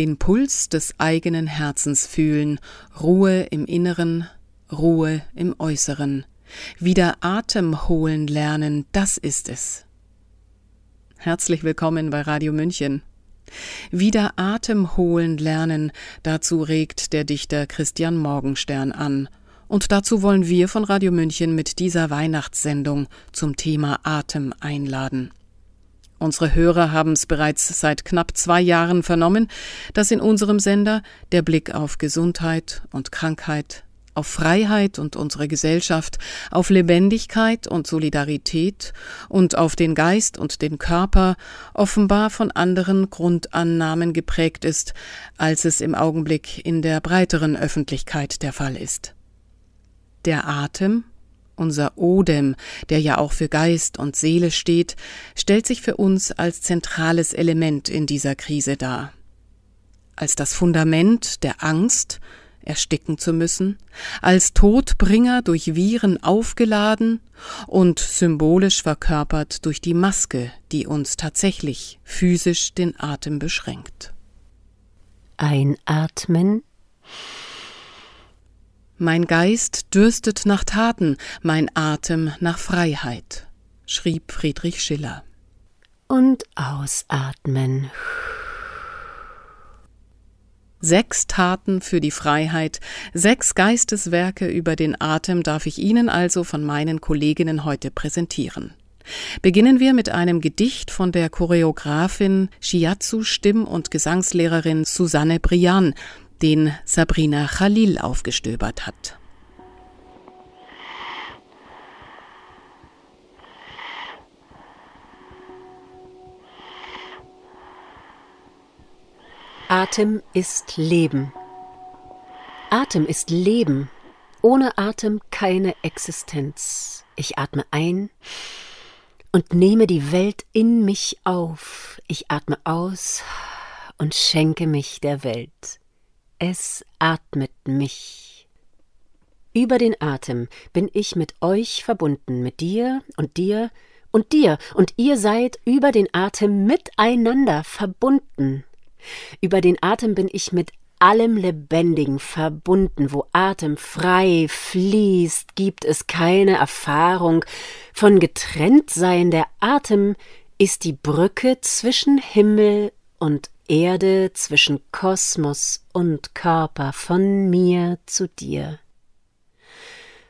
den Puls des eigenen Herzens fühlen, Ruhe im Inneren, Ruhe im Äußeren. Wieder Atem holen lernen, das ist es. Herzlich willkommen bei Radio München. Wieder Atem holen lernen, dazu regt der Dichter Christian Morgenstern an. Und dazu wollen wir von Radio München mit dieser Weihnachtssendung zum Thema Atem einladen. Unsere Hörer haben es bereits seit knapp zwei Jahren vernommen, dass in unserem Sender der Blick auf Gesundheit und Krankheit, auf Freiheit und unsere Gesellschaft, auf Lebendigkeit und Solidarität und auf den Geist und den Körper offenbar von anderen Grundannahmen geprägt ist, als es im Augenblick in der breiteren Öffentlichkeit der Fall ist. Der Atem unser Odem, der ja auch für Geist und Seele steht, stellt sich für uns als zentrales Element in dieser Krise dar. Als das Fundament der Angst, ersticken zu müssen, als Todbringer durch Viren aufgeladen und symbolisch verkörpert durch die Maske, die uns tatsächlich physisch den Atem beschränkt. Einatmen mein Geist dürstet nach Taten, mein Atem nach Freiheit, schrieb Friedrich Schiller. Und ausatmen. Sechs Taten für die Freiheit, sechs Geisteswerke über den Atem darf ich Ihnen also von meinen Kolleginnen heute präsentieren. Beginnen wir mit einem Gedicht von der Choreografin, Shiatsu Stimm- und Gesangslehrerin Susanne Brian, den Sabrina Khalil aufgestöbert hat. Atem ist Leben. Atem ist Leben. Ohne Atem keine Existenz. Ich atme ein und nehme die Welt in mich auf. Ich atme aus und schenke mich der Welt. Es atmet mich. Über den Atem bin ich mit euch verbunden, mit dir und dir und dir, und ihr seid über den Atem miteinander verbunden. Über den Atem bin ich mit allem Lebendigen verbunden, wo Atem frei fließt, gibt es keine Erfahrung von Getrenntsein. Der Atem ist die Brücke zwischen Himmel und Erde zwischen Kosmos und Körper, von mir zu dir.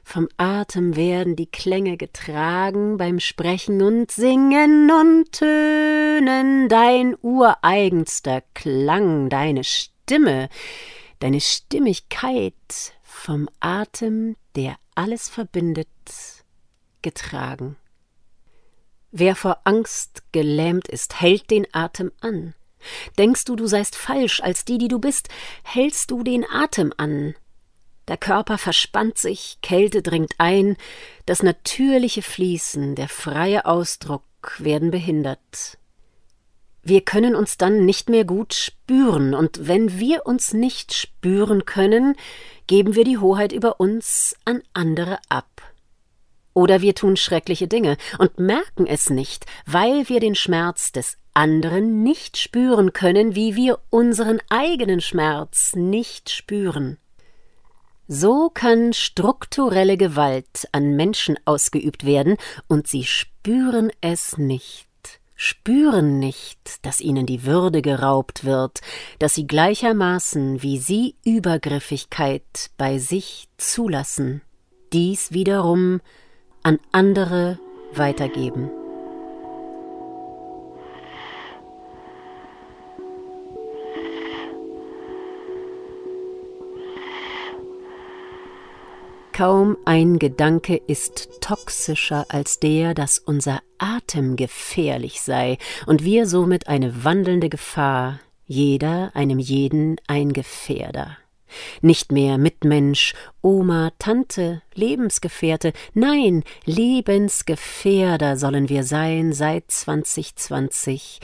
Vom Atem werden die Klänge getragen beim Sprechen und Singen und Tönen, dein ureigenster Klang, deine Stimme, deine Stimmigkeit, vom Atem, der alles verbindet, getragen. Wer vor Angst gelähmt ist, hält den Atem an. Denkst du, du seist falsch als die, die du bist, hältst du den Atem an. Der Körper verspannt sich, Kälte dringt ein, das natürliche Fließen, der freie Ausdruck werden behindert. Wir können uns dann nicht mehr gut spüren, und wenn wir uns nicht spüren können, geben wir die Hoheit über uns an andere ab. Oder wir tun schreckliche Dinge und merken es nicht, weil wir den Schmerz des anderen nicht spüren können, wie wir unseren eigenen Schmerz nicht spüren. So kann strukturelle Gewalt an Menschen ausgeübt werden, und sie spüren es nicht, spüren nicht, dass ihnen die Würde geraubt wird, dass sie gleichermaßen wie sie Übergriffigkeit bei sich zulassen, dies wiederum an andere weitergeben. Kaum ein Gedanke ist toxischer als der, dass unser Atem gefährlich sei und wir somit eine wandelnde Gefahr, jeder einem jeden ein Gefährder. Nicht mehr Mitmensch, Oma, Tante, Lebensgefährte, nein, Lebensgefährder sollen wir sein seit 2020.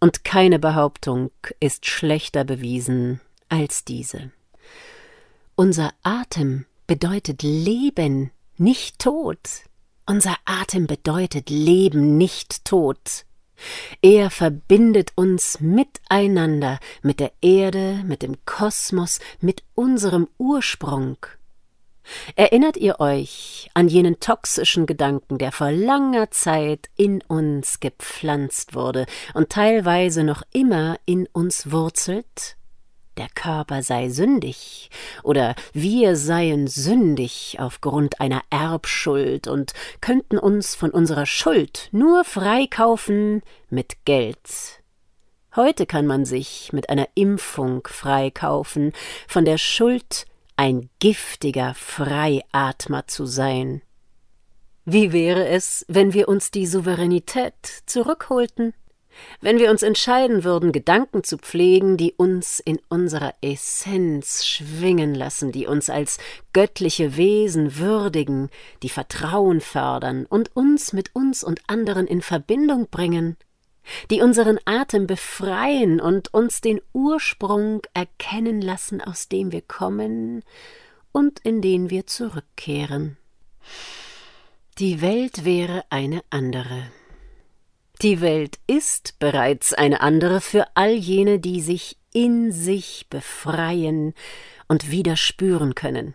Und keine Behauptung ist schlechter bewiesen als diese. Unser Atem bedeutet Leben, nicht Tod. Unser Atem bedeutet Leben, nicht Tod. Er verbindet uns miteinander, mit der Erde, mit dem Kosmos, mit unserem Ursprung. Erinnert ihr euch an jenen toxischen Gedanken, der vor langer Zeit in uns gepflanzt wurde und teilweise noch immer in uns wurzelt? Der Körper sei sündig oder wir seien sündig aufgrund einer Erbschuld und könnten uns von unserer Schuld nur freikaufen mit Geld. Heute kann man sich mit einer Impfung freikaufen von der Schuld ein giftiger Freiatmer zu sein. Wie wäre es, wenn wir uns die Souveränität zurückholten? Wenn wir uns entscheiden würden, Gedanken zu pflegen, die uns in unserer Essenz schwingen lassen, die uns als göttliche Wesen würdigen, die Vertrauen fördern und uns mit uns und anderen in Verbindung bringen, die unseren Atem befreien und uns den Ursprung erkennen lassen, aus dem wir kommen und in den wir zurückkehren. Die Welt wäre eine andere. Die Welt ist bereits eine andere für all jene, die sich in sich befreien und wieder spüren können.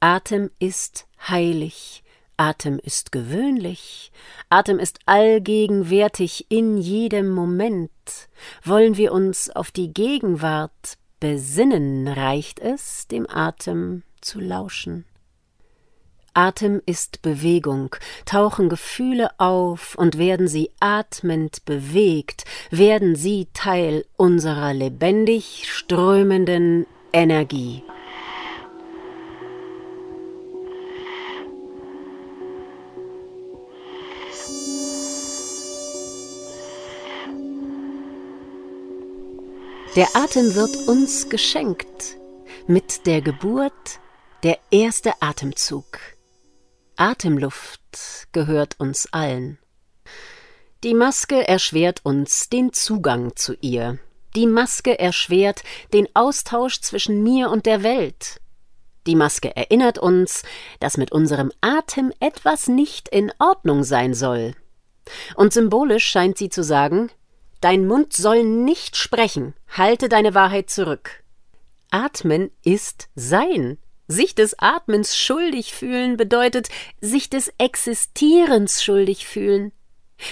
Atem ist heilig, Atem ist gewöhnlich, Atem ist allgegenwärtig in jedem Moment. Wollen wir uns auf die Gegenwart besinnen, reicht es, dem Atem zu lauschen. Atem ist Bewegung, tauchen Gefühle auf und werden sie atmend bewegt, werden sie Teil unserer lebendig strömenden Energie. Der Atem wird uns geschenkt. Mit der Geburt der erste Atemzug. Atemluft gehört uns allen. Die Maske erschwert uns den Zugang zu ihr. Die Maske erschwert den Austausch zwischen mir und der Welt. Die Maske erinnert uns, dass mit unserem Atem etwas nicht in Ordnung sein soll. Und symbolisch scheint sie zu sagen, Dein Mund soll nicht sprechen, halte deine Wahrheit zurück. Atmen ist Sein. Sich des Atmens schuldig fühlen bedeutet sich des Existierens schuldig fühlen.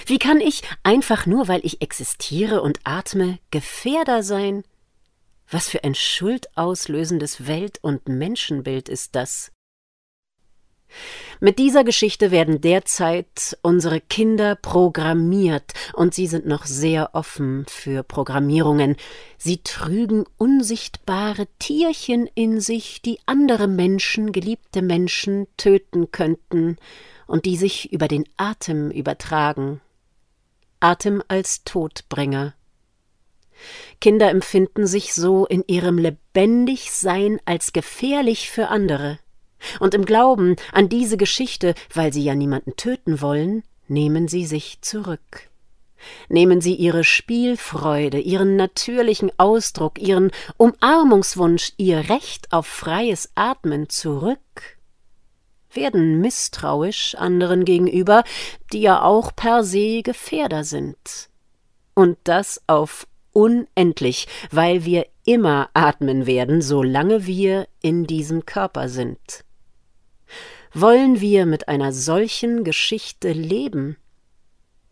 Wie kann ich einfach nur, weil ich existiere und atme, Gefährder sein? Was für ein schuldauslösendes Welt- und Menschenbild ist das? Mit dieser Geschichte werden derzeit unsere Kinder programmiert, und sie sind noch sehr offen für Programmierungen. Sie trügen unsichtbare Tierchen in sich, die andere Menschen, geliebte Menschen töten könnten und die sich über den Atem übertragen. Atem als Todbringer. Kinder empfinden sich so in ihrem Lebendigsein als gefährlich für andere. Und im Glauben an diese Geschichte, weil sie ja niemanden töten wollen, nehmen sie sich zurück. Nehmen sie ihre Spielfreude, ihren natürlichen Ausdruck, ihren Umarmungswunsch, ihr Recht auf freies Atmen zurück, werden misstrauisch anderen gegenüber, die ja auch per se Gefährder sind. Und das auf unendlich, weil wir immer atmen werden, solange wir in diesem Körper sind. Wollen wir mit einer solchen Geschichte leben?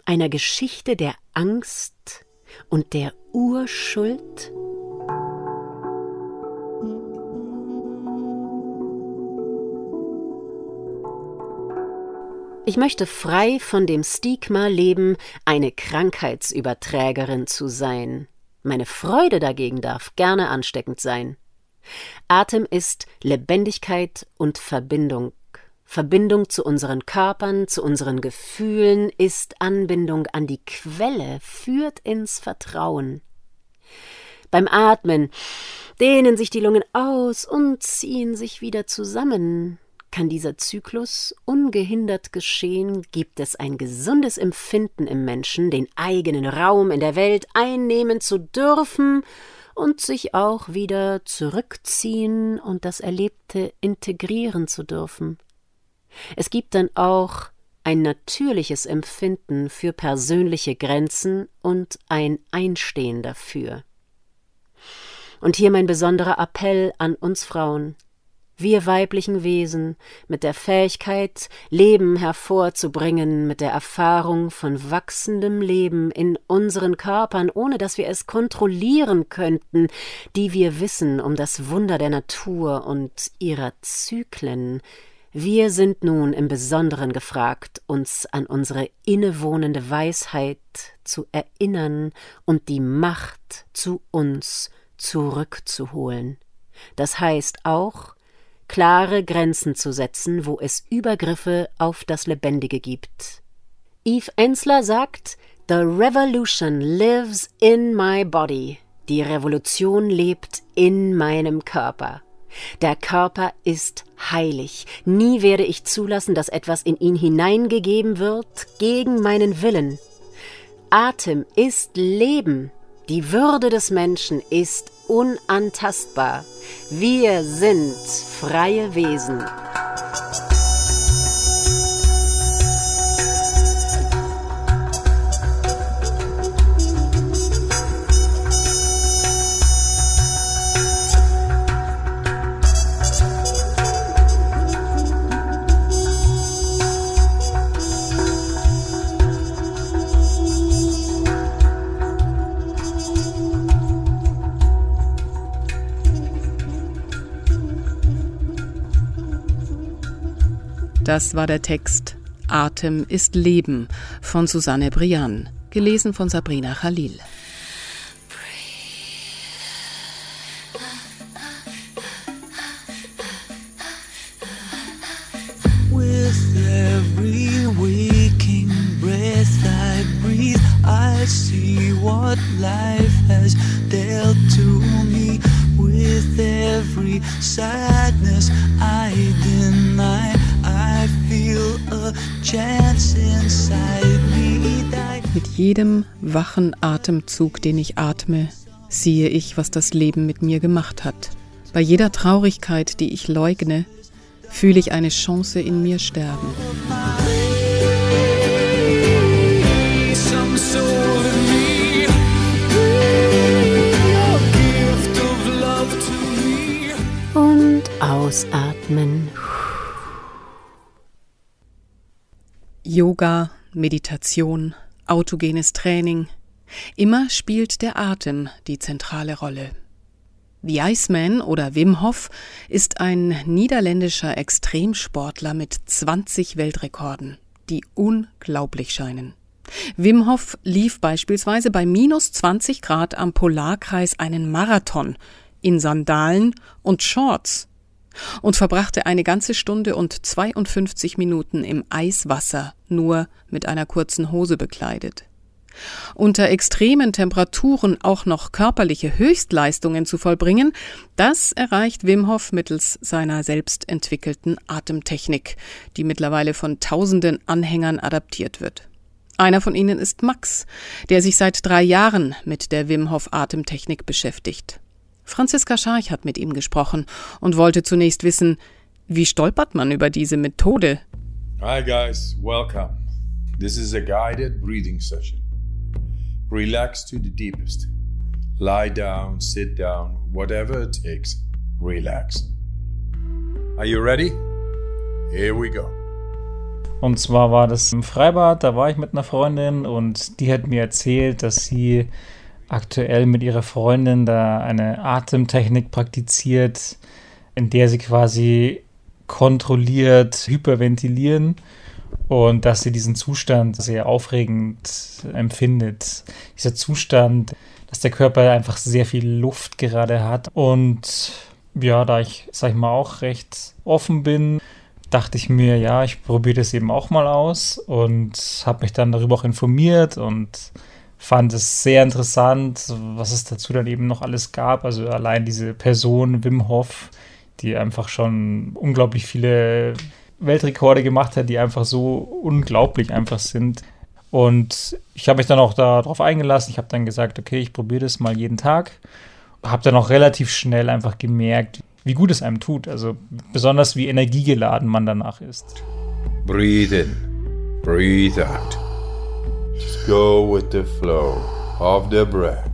Einer Geschichte der Angst und der Urschuld? Ich möchte frei von dem Stigma leben, eine Krankheitsüberträgerin zu sein. Meine Freude dagegen darf gerne ansteckend sein. Atem ist Lebendigkeit und Verbindung. Verbindung zu unseren Körpern, zu unseren Gefühlen ist Anbindung an die Quelle, führt ins Vertrauen. Beim Atmen dehnen sich die Lungen aus und ziehen sich wieder zusammen. Kann dieser Zyklus ungehindert geschehen, gibt es ein gesundes Empfinden im Menschen, den eigenen Raum in der Welt einnehmen zu dürfen und sich auch wieder zurückziehen und das Erlebte integrieren zu dürfen. Es gibt dann auch ein natürliches Empfinden für persönliche Grenzen und ein Einstehen dafür. Und hier mein besonderer Appell an uns Frauen wir weiblichen Wesen, mit der Fähigkeit, Leben hervorzubringen, mit der Erfahrung von wachsendem Leben in unseren Körpern, ohne dass wir es kontrollieren könnten, die wir wissen um das Wunder der Natur und ihrer Zyklen, wir sind nun im Besonderen gefragt, uns an unsere innewohnende Weisheit zu erinnern und die Macht zu uns zurückzuholen. Das heißt auch, klare Grenzen zu setzen, wo es Übergriffe auf das Lebendige gibt. Eve Ensler sagt, The revolution lives in my body. Die Revolution lebt in meinem Körper. Der Körper ist heilig. Nie werde ich zulassen, dass etwas in ihn hineingegeben wird gegen meinen Willen. Atem ist Leben. Die Würde des Menschen ist unantastbar. Wir sind freie Wesen. Das war der Text Atem ist Leben von Susanne Brian, gelesen von Sabrina Khalil. Atemzug, den ich atme, sehe ich, was das Leben mit mir gemacht hat. Bei jeder Traurigkeit, die ich leugne, fühle ich eine Chance in mir sterben. Und ausatmen. Yoga, Meditation, autogenes Training. Immer spielt der Atem die zentrale Rolle. The Iceman oder Wim Hof ist ein niederländischer Extremsportler mit 20 Weltrekorden, die unglaublich scheinen. Wim Hof lief beispielsweise bei minus 20 Grad am Polarkreis einen Marathon in Sandalen und Shorts und verbrachte eine ganze Stunde und 52 Minuten im Eiswasser, nur mit einer kurzen Hose bekleidet. Unter extremen Temperaturen auch noch körperliche Höchstleistungen zu vollbringen, das erreicht Wim Hof mittels seiner selbst entwickelten Atemtechnik, die mittlerweile von tausenden Anhängern adaptiert wird. Einer von ihnen ist Max, der sich seit drei Jahren mit der Wim Hof Atemtechnik beschäftigt. Franziska Scharch hat mit ihm gesprochen und wollte zunächst wissen, wie stolpert man über diese Methode? Hi guys, welcome. This is a guided breathing session. Relax to the deepest. Lie down, sit down, whatever it takes. Relax. Are you ready? Here we go. Und zwar war das im Freibad, da war ich mit einer Freundin und die hat mir erzählt, dass sie aktuell mit ihrer Freundin da eine Atemtechnik praktiziert, in der sie quasi kontrolliert hyperventilieren und dass sie diesen Zustand sehr aufregend empfindet. Dieser Zustand, dass der Körper einfach sehr viel Luft gerade hat und ja, da ich, sag ich mal, auch recht offen bin, dachte ich mir, ja, ich probiere das eben auch mal aus und habe mich dann darüber auch informiert und fand es sehr interessant, was es dazu dann eben noch alles gab. Also allein diese Person Wim Hof, die einfach schon unglaublich viele Weltrekorde gemacht hat, die einfach so unglaublich einfach sind. Und ich habe mich dann auch darauf eingelassen. Ich habe dann gesagt, okay, ich probiere das mal jeden Tag. Habe dann auch relativ schnell einfach gemerkt, wie gut es einem tut. Also besonders wie energiegeladen man danach ist. Breathe in. breathe out. Just go with the flow of the breath.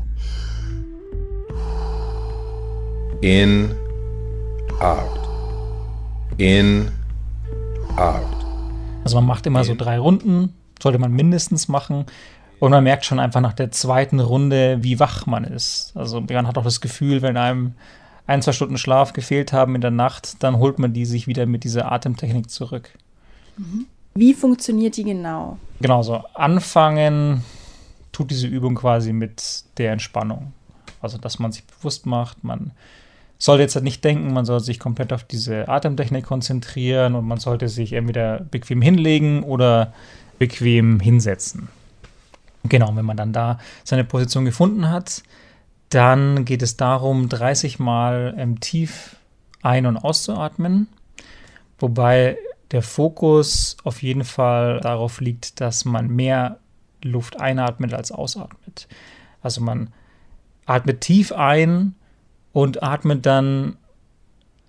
In, out. In, out. Also man macht immer so drei Runden, sollte man mindestens machen. Und man merkt schon einfach nach der zweiten Runde, wie wach man ist. Also man hat auch das Gefühl, wenn einem ein, zwei Stunden Schlaf gefehlt haben in der Nacht, dann holt man die sich wieder mit dieser Atemtechnik zurück. Wie funktioniert die genau? Genau, so anfangen tut diese Übung quasi mit der Entspannung. Also, dass man sich bewusst macht, man sollte jetzt halt nicht denken, man soll sich komplett auf diese Atemtechnik konzentrieren und man sollte sich entweder bequem hinlegen oder bequem hinsetzen. Genau, wenn man dann da seine Position gefunden hat, dann geht es darum, 30 Mal ähm, tief ein- und auszuatmen, wobei der Fokus auf jeden Fall darauf liegt, dass man mehr Luft einatmet als ausatmet. Also man atmet tief ein und atmet dann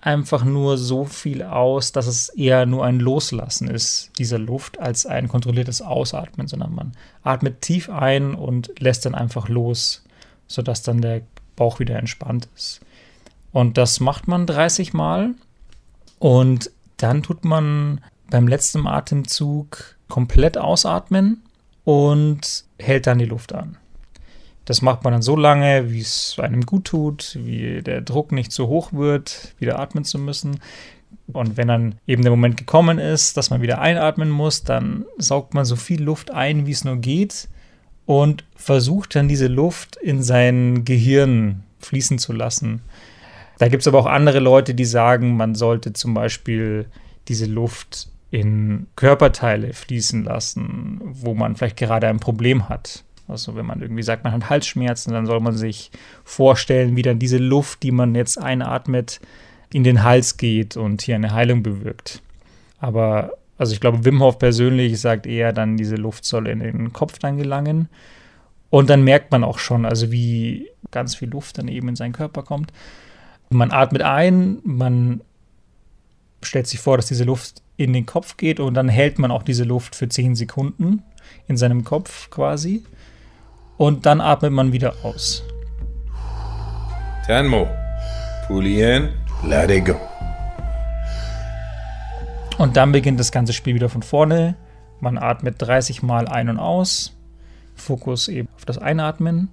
einfach nur so viel aus, dass es eher nur ein Loslassen ist dieser Luft als ein kontrolliertes Ausatmen, sondern man atmet tief ein und lässt dann einfach los sodass dann der Bauch wieder entspannt ist. Und das macht man 30 Mal und dann tut man beim letzten Atemzug komplett ausatmen und hält dann die Luft an. Das macht man dann so lange, wie es einem gut tut, wie der Druck nicht so hoch wird, wieder atmen zu müssen. Und wenn dann eben der Moment gekommen ist, dass man wieder einatmen muss, dann saugt man so viel Luft ein, wie es nur geht und versucht dann diese Luft in sein Gehirn fließen zu lassen. Da gibt es aber auch andere Leute, die sagen, man sollte zum Beispiel diese Luft in Körperteile fließen lassen, wo man vielleicht gerade ein Problem hat. Also wenn man irgendwie sagt, man hat Halsschmerzen, dann soll man sich vorstellen, wie dann diese Luft, die man jetzt einatmet, in den Hals geht und hier eine Heilung bewirkt. Aber also ich glaube, Wim Hof persönlich sagt eher dann, diese Luft soll in den Kopf dann gelangen. Und dann merkt man auch schon, also wie ganz viel Luft dann eben in seinen Körper kommt. Man atmet ein, man stellt sich vor, dass diese Luft in den Kopf geht und dann hält man auch diese Luft für 10 Sekunden in seinem Kopf quasi. Und dann atmet man wieder aus. 10 more. In, let it go. Und dann beginnt das ganze Spiel wieder von vorne. Man atmet 30 Mal ein und aus. Fokus eben auf das Einatmen.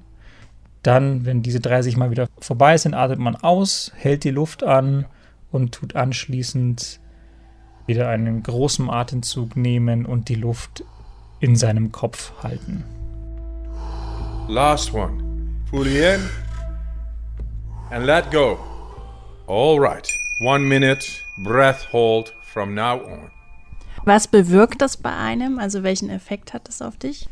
Dann, wenn diese 30 Mal wieder vorbei sind, atmet man aus, hält die Luft an und tut anschließend wieder einen großen Atemzug nehmen und die Luft in seinem Kopf halten. Last one. Fully in and let go. All right. One minute. Breath hold from now on. Was bewirkt das bei einem? Also welchen Effekt hat das auf dich?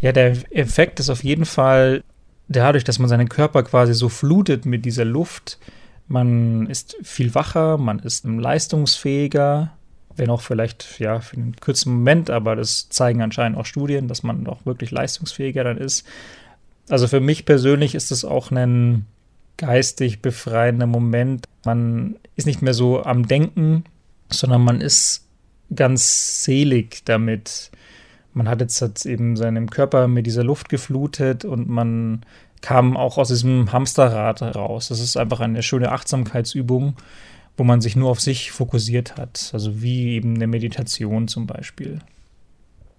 Ja, der Effekt ist auf jeden Fall dadurch, dass man seinen Körper quasi so flutet mit dieser Luft. Man ist viel wacher, man ist leistungsfähiger, wenn auch vielleicht ja für einen kurzen Moment, aber das zeigen anscheinend auch Studien, dass man auch wirklich leistungsfähiger dann ist. Also für mich persönlich ist es auch ein geistig befreiender Moment. Man ist nicht mehr so am Denken, sondern man ist ganz selig damit. Man hat jetzt, jetzt eben seinen Körper mit dieser Luft geflutet und man kam auch aus diesem Hamsterrad raus. Das ist einfach eine schöne Achtsamkeitsübung, wo man sich nur auf sich fokussiert hat. Also wie eben eine Meditation zum Beispiel.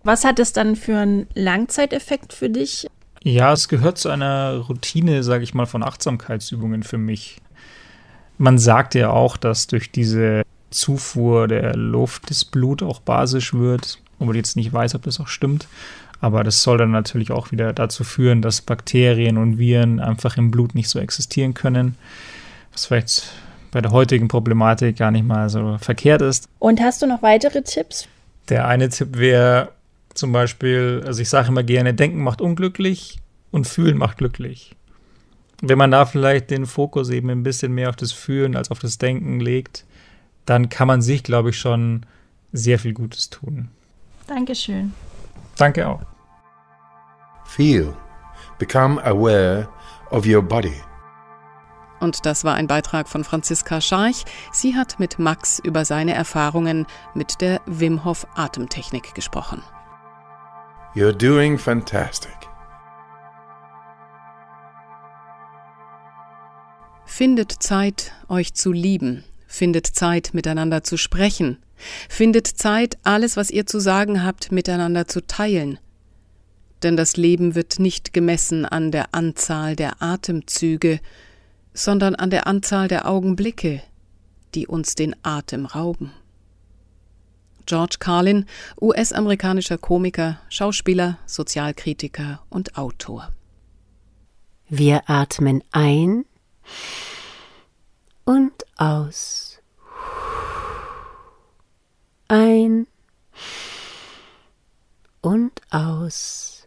Was hat es dann für einen Langzeiteffekt für dich? Ja, es gehört zu einer Routine, sage ich mal, von Achtsamkeitsübungen für mich. Man sagt ja auch, dass durch diese Zufuhr der Luft das Blut auch basisch wird, obwohl ich jetzt nicht weiß, ob das auch stimmt. Aber das soll dann natürlich auch wieder dazu führen, dass Bakterien und Viren einfach im Blut nicht so existieren können. Was vielleicht bei der heutigen Problematik gar nicht mal so verkehrt ist. Und hast du noch weitere Tipps? Der eine Tipp wäre zum Beispiel, also ich sage immer gerne, Denken macht unglücklich und Fühlen macht glücklich. Wenn man da vielleicht den Fokus eben ein bisschen mehr auf das Fühlen als auf das Denken legt, dann kann man sich, glaube ich, schon sehr viel Gutes tun. Dankeschön. Danke auch. Feel. Become aware of your body. Und das war ein Beitrag von Franziska Scharch. Sie hat mit Max über seine Erfahrungen mit der Wim Hof Atemtechnik gesprochen. You're doing fantastic. Findet Zeit, euch zu lieben. Findet Zeit, miteinander zu sprechen. Findet Zeit, alles, was ihr zu sagen habt, miteinander zu teilen. Denn das Leben wird nicht gemessen an der Anzahl der Atemzüge, sondern an der Anzahl der Augenblicke, die uns den Atem rauben. George Carlin, US-amerikanischer Komiker, Schauspieler, Sozialkritiker und Autor. Wir atmen ein und aus. Ein und aus.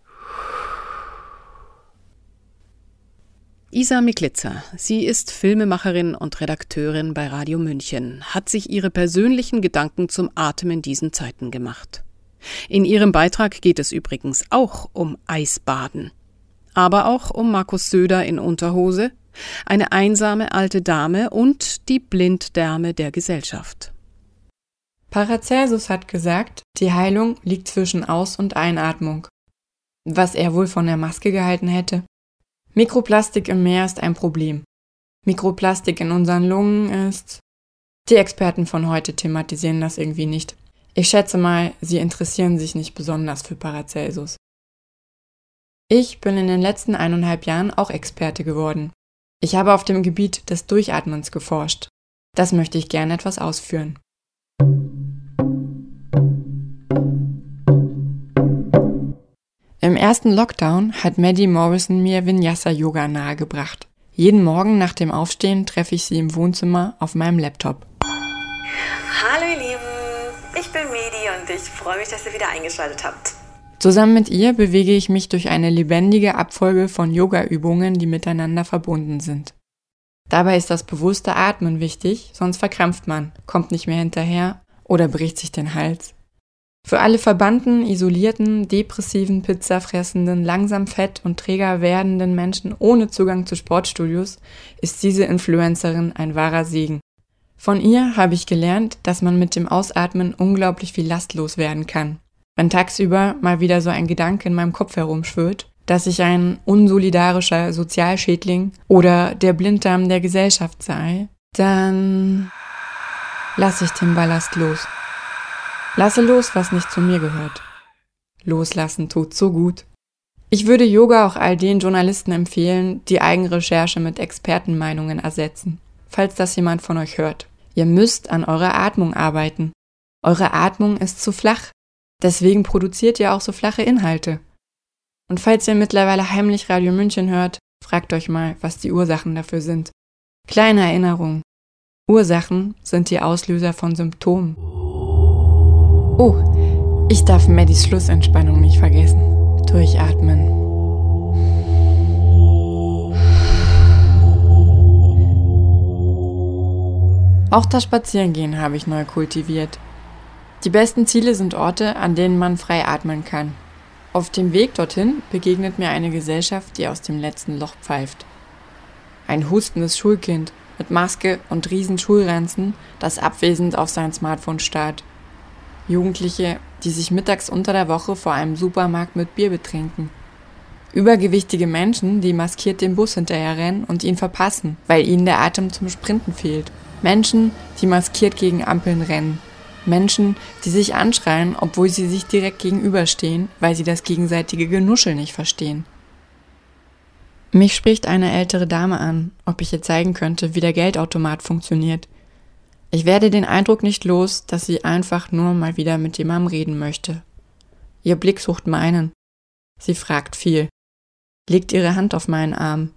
Isa Miklitzer, sie ist Filmemacherin und Redakteurin bei Radio München, hat sich ihre persönlichen Gedanken zum Atem in diesen Zeiten gemacht. In ihrem Beitrag geht es übrigens auch um Eisbaden. Aber auch um Markus Söder in Unterhose, eine einsame alte Dame und die Blinddärme der Gesellschaft. Paracelsus hat gesagt, die Heilung liegt zwischen Aus- und Einatmung. Was er wohl von der Maske gehalten hätte? Mikroplastik im Meer ist ein Problem. Mikroplastik in unseren Lungen ist. Die Experten von heute thematisieren das irgendwie nicht. Ich schätze mal, sie interessieren sich nicht besonders für Paracelsus. Ich bin in den letzten eineinhalb Jahren auch Experte geworden. Ich habe auf dem Gebiet des Durchatmens geforscht. Das möchte ich gerne etwas ausführen. Im ersten Lockdown hat Maddie Morrison mir Vinyasa Yoga nahegebracht. Jeden Morgen nach dem Aufstehen treffe ich sie im Wohnzimmer auf meinem Laptop. Hallo ihr Lieben, ich bin Medi und ich freue mich, dass ihr wieder eingeschaltet habt. Zusammen mit ihr bewege ich mich durch eine lebendige Abfolge von Yoga-Übungen, die miteinander verbunden sind. Dabei ist das bewusste Atmen wichtig, sonst verkrampft man, kommt nicht mehr hinterher oder bricht sich den Hals. Für alle verbannten, isolierten, depressiven, pizzafressenden, langsam fett und träger werdenden Menschen ohne Zugang zu Sportstudios ist diese Influencerin ein wahrer Segen. Von ihr habe ich gelernt, dass man mit dem Ausatmen unglaublich viel lastlos werden kann. Wenn tagsüber mal wieder so ein Gedanke in meinem Kopf herumschwirrt, dass ich ein unsolidarischer Sozialschädling oder der Blinddarm der Gesellschaft sei, dann lasse ich den Ballast los. Lasse los, was nicht zu mir gehört. Loslassen tut so gut. Ich würde Yoga auch all den Journalisten empfehlen, die Eigenrecherche mit Expertenmeinungen ersetzen. Falls das jemand von euch hört. Ihr müsst an eurer Atmung arbeiten. Eure Atmung ist zu flach. Deswegen produziert ihr auch so flache Inhalte. Und falls ihr mittlerweile heimlich Radio München hört, fragt euch mal, was die Ursachen dafür sind. Kleine Erinnerung. Ursachen sind die Auslöser von Symptomen. Oh, ich darf Maddys Schlussentspannung nicht vergessen. Durchatmen. Auch das Spazierengehen habe ich neu kultiviert. Die besten Ziele sind Orte, an denen man frei atmen kann. Auf dem Weg dorthin begegnet mir eine Gesellschaft, die aus dem letzten Loch pfeift. Ein hustendes Schulkind mit Maske und riesen Schulranzen, das abwesend auf sein Smartphone starrt. Jugendliche, die sich mittags unter der Woche vor einem Supermarkt mit Bier betrinken. Übergewichtige Menschen, die maskiert dem Bus hinterherrennen und ihn verpassen, weil ihnen der Atem zum Sprinten fehlt. Menschen, die maskiert gegen Ampeln rennen. Menschen, die sich anschreien, obwohl sie sich direkt gegenüberstehen, weil sie das gegenseitige Genuschel nicht verstehen. Mich spricht eine ältere Dame an, ob ich ihr zeigen könnte, wie der Geldautomat funktioniert. Ich werde den Eindruck nicht los, dass sie einfach nur mal wieder mit jemandem reden möchte. Ihr Blick sucht meinen. Sie fragt viel. Legt ihre Hand auf meinen Arm.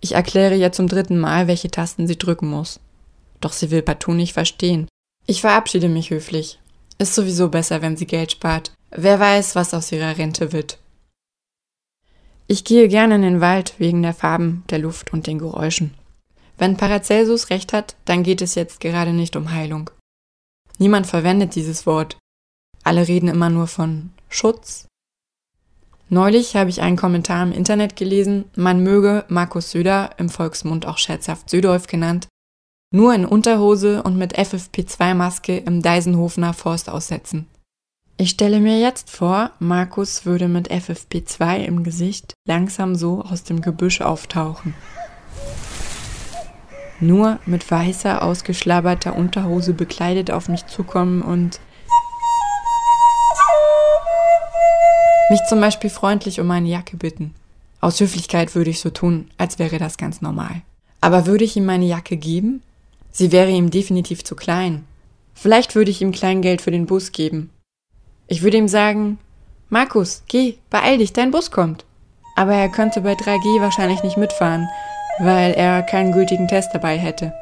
Ich erkläre ihr zum dritten Mal, welche Tasten sie drücken muss. Doch sie will partout nicht verstehen. Ich verabschiede mich höflich. Ist sowieso besser, wenn sie Geld spart. Wer weiß, was aus ihrer Rente wird. Ich gehe gerne in den Wald wegen der Farben, der Luft und den Geräuschen. Wenn Paracelsus recht hat, dann geht es jetzt gerade nicht um Heilung. Niemand verwendet dieses Wort. Alle reden immer nur von Schutz. Neulich habe ich einen Kommentar im Internet gelesen, man möge Markus Söder, im Volksmund auch scherzhaft Södolf genannt, nur in Unterhose und mit FFP2-Maske im Deisenhofener Forst aussetzen. Ich stelle mir jetzt vor, Markus würde mit FFP2 im Gesicht langsam so aus dem Gebüsch auftauchen. Nur mit weißer, ausgeschlabberter Unterhose bekleidet auf mich zukommen und mich zum Beispiel freundlich um eine Jacke bitten. Aus Höflichkeit würde ich so tun, als wäre das ganz normal. Aber würde ich ihm meine Jacke geben? Sie wäre ihm definitiv zu klein. Vielleicht würde ich ihm Kleingeld für den Bus geben. Ich würde ihm sagen, Markus, geh, beeil dich, dein Bus kommt. Aber er könnte bei 3G wahrscheinlich nicht mitfahren, weil er keinen gültigen Test dabei hätte.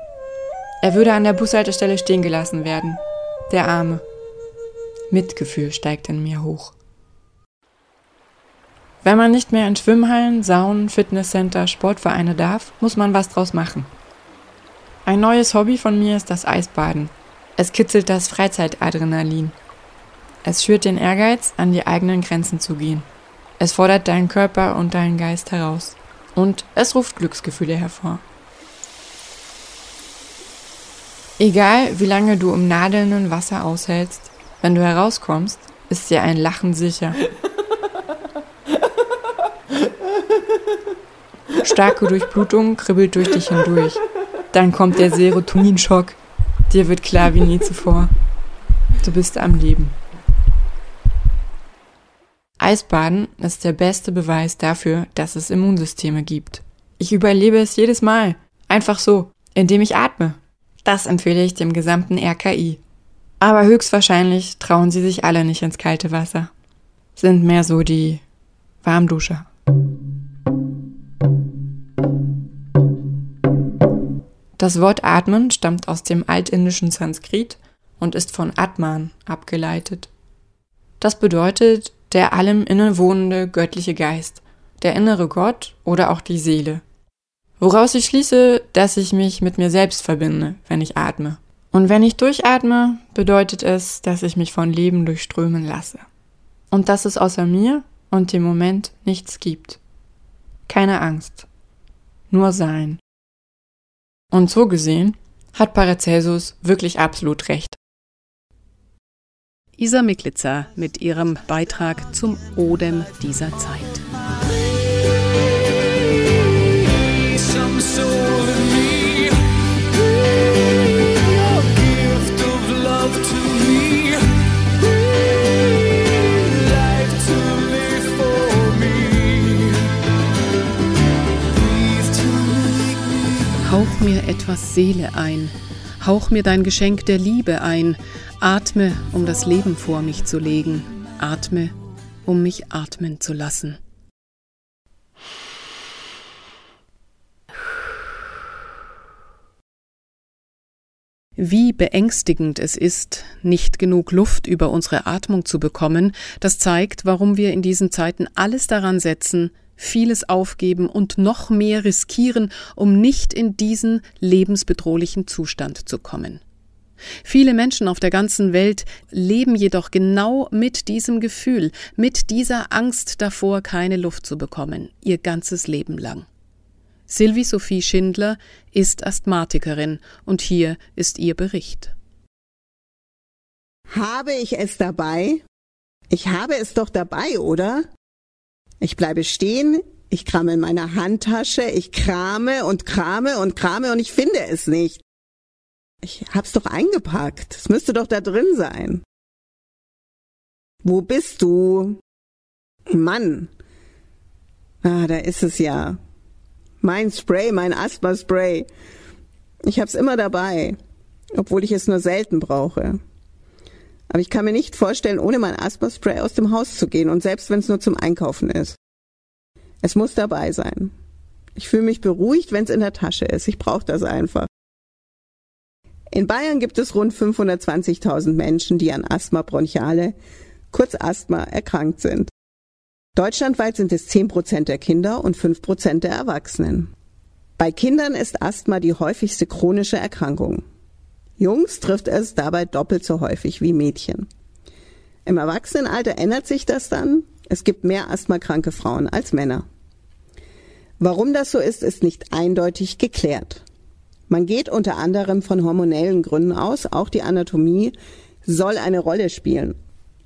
Er würde an der Bushaltestelle stehen gelassen werden. Der Arme. Mitgefühl steigt in mir hoch. Wenn man nicht mehr in Schwimmhallen, Saunen, Fitnesscenter, Sportvereine darf, muss man was draus machen. Ein neues Hobby von mir ist das Eisbaden. Es kitzelt das Freizeitadrenalin. Es schürt den Ehrgeiz, an die eigenen Grenzen zu gehen. Es fordert deinen Körper und deinen Geist heraus. Und es ruft Glücksgefühle hervor. Egal, wie lange du im nadelnden Wasser aushältst, wenn du herauskommst, ist dir ein Lachen sicher. Starke Durchblutung kribbelt durch dich hindurch. Dann kommt der Serotoninschock. Dir wird klar wie nie zuvor. Du bist am Leben. Eisbaden ist der beste Beweis dafür, dass es Immunsysteme gibt. Ich überlebe es jedes Mal. Einfach so, indem ich atme. Das empfehle ich dem gesamten RKI. Aber höchstwahrscheinlich trauen sie sich alle nicht ins kalte Wasser. Sind mehr so die Warmduscher. Das Wort Atmen stammt aus dem altindischen Sanskrit und ist von Atman abgeleitet. Das bedeutet der allem innewohnende göttliche Geist, der innere Gott oder auch die Seele. Woraus ich schließe, dass ich mich mit mir selbst verbinde, wenn ich atme. Und wenn ich durchatme, bedeutet es, dass ich mich von Leben durchströmen lasse. Und dass es außer mir und dem Moment nichts gibt. Keine Angst. Nur Sein. Und so gesehen hat Paracelsus wirklich absolut recht. Isa Miklitzer mit ihrem Beitrag zum Odem dieser Zeit. Hauch mir etwas Seele ein, hauch mir dein Geschenk der Liebe ein, atme, um das Leben vor mich zu legen, atme, um mich atmen zu lassen. Wie beängstigend es ist, nicht genug Luft über unsere Atmung zu bekommen, das zeigt, warum wir in diesen Zeiten alles daran setzen, vieles aufgeben und noch mehr riskieren, um nicht in diesen lebensbedrohlichen Zustand zu kommen. Viele Menschen auf der ganzen Welt leben jedoch genau mit diesem Gefühl, mit dieser Angst davor, keine Luft zu bekommen, ihr ganzes Leben lang. Sylvie Sophie Schindler ist Asthmatikerin und hier ist ihr Bericht. Habe ich es dabei? Ich habe es doch dabei, oder? Ich bleibe stehen, ich krame in meiner Handtasche, ich krame und krame und krame und ich finde es nicht. Ich hab's doch eingepackt. Es müsste doch da drin sein. Wo bist du? Mann. Ah, da ist es ja. Mein Spray, mein Asthma-Spray. Ich hab's immer dabei, obwohl ich es nur selten brauche. Aber ich kann mir nicht vorstellen, ohne mein Asthma-Spray aus dem Haus zu gehen und selbst wenn es nur zum Einkaufen ist. Es muss dabei sein. Ich fühle mich beruhigt, wenn es in der Tasche ist. Ich brauche das einfach. In Bayern gibt es rund 520.000 Menschen, die an Asthma bronchiale, kurz Asthma, erkrankt sind. Deutschlandweit sind es 10 Prozent der Kinder und 5 Prozent der Erwachsenen. Bei Kindern ist Asthma die häufigste chronische Erkrankung. Jungs trifft es dabei doppelt so häufig wie Mädchen. Im Erwachsenenalter ändert sich das dann. Es gibt mehr asthmakranke Frauen als Männer. Warum das so ist, ist nicht eindeutig geklärt. Man geht unter anderem von hormonellen Gründen aus, auch die Anatomie soll eine Rolle spielen.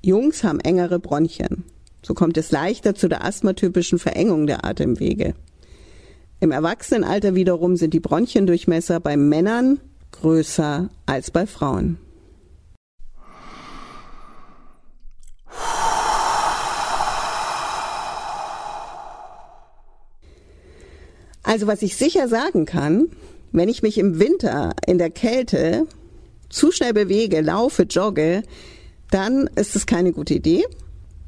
Jungs haben engere Bronchien. So kommt es leichter zu der asthmatypischen Verengung der Atemwege. Im Erwachsenenalter wiederum sind die Bronchiendurchmesser bei Männern größer als bei Frauen. Also was ich sicher sagen kann, wenn ich mich im Winter in der Kälte zu schnell bewege, laufe, jogge, dann ist es keine gute Idee,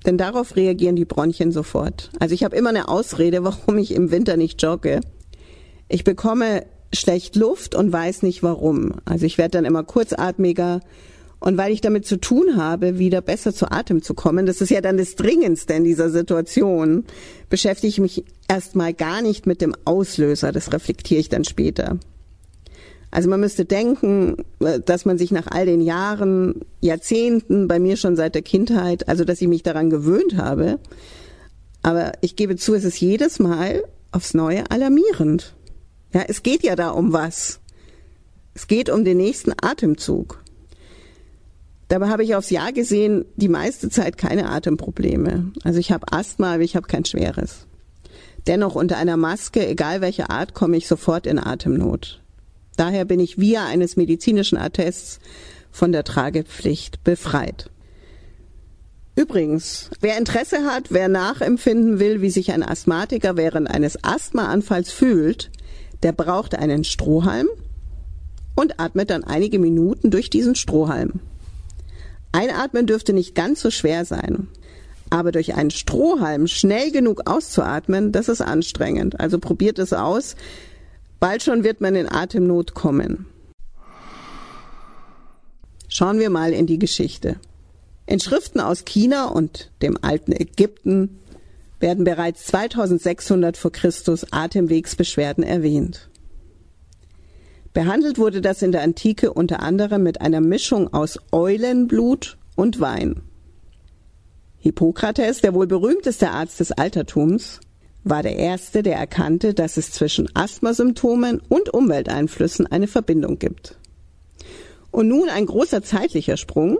denn darauf reagieren die Bronchien sofort. Also ich habe immer eine Ausrede, warum ich im Winter nicht jogge. Ich bekomme schlecht Luft und weiß nicht warum. Also ich werde dann immer kurzatmiger und weil ich damit zu tun habe, wieder besser zu Atem zu kommen, das ist ja dann das Dringendste in dieser Situation, beschäftige ich mich erstmal gar nicht mit dem Auslöser, das reflektiere ich dann später. Also man müsste denken, äh, dass man sich nach all den Jahren, Jahrzehnten, bei mir schon seit der Kindheit, also dass ich mich daran gewöhnt habe. Aber ich gebe zu, es ist jedes Mal aufs Neue alarmierend. Ja, es geht ja da um was. Es geht um den nächsten Atemzug. Dabei habe ich aufs Jahr gesehen die meiste Zeit keine Atemprobleme. Also ich habe Asthma, aber ich habe kein schweres. Dennoch unter einer Maske, egal welche Art, komme ich sofort in Atemnot. Daher bin ich via eines medizinischen Attests von der Tragepflicht befreit. Übrigens, wer Interesse hat, wer nachempfinden will, wie sich ein Asthmatiker während eines Asthmaanfalls fühlt, der braucht einen Strohhalm und atmet dann einige Minuten durch diesen Strohhalm. Einatmen dürfte nicht ganz so schwer sein. Aber durch einen Strohhalm schnell genug auszuatmen, das ist anstrengend. Also probiert es aus. Bald schon wird man in Atemnot kommen. Schauen wir mal in die Geschichte. In Schriften aus China und dem alten Ägypten werden bereits 2600 vor Christus Atemwegsbeschwerden erwähnt. Behandelt wurde das in der Antike unter anderem mit einer Mischung aus Eulenblut und Wein. Hippokrates, der wohl berühmteste Arzt des Altertums, war der Erste, der erkannte, dass es zwischen Asthmasymptomen und Umwelteinflüssen eine Verbindung gibt. Und nun ein großer zeitlicher Sprung.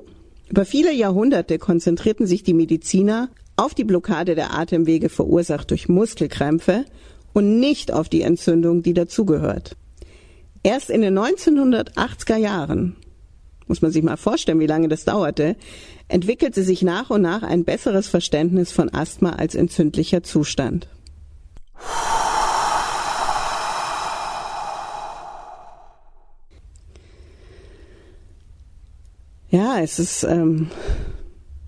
Über viele Jahrhunderte konzentrierten sich die Mediziner auf die Blockade der Atemwege verursacht durch Muskelkrämpfe und nicht auf die Entzündung, die dazugehört. Erst in den 1980er Jahren, muss man sich mal vorstellen, wie lange das dauerte, entwickelte sich nach und nach ein besseres Verständnis von Asthma als entzündlicher Zustand. Ja, es ist, ähm,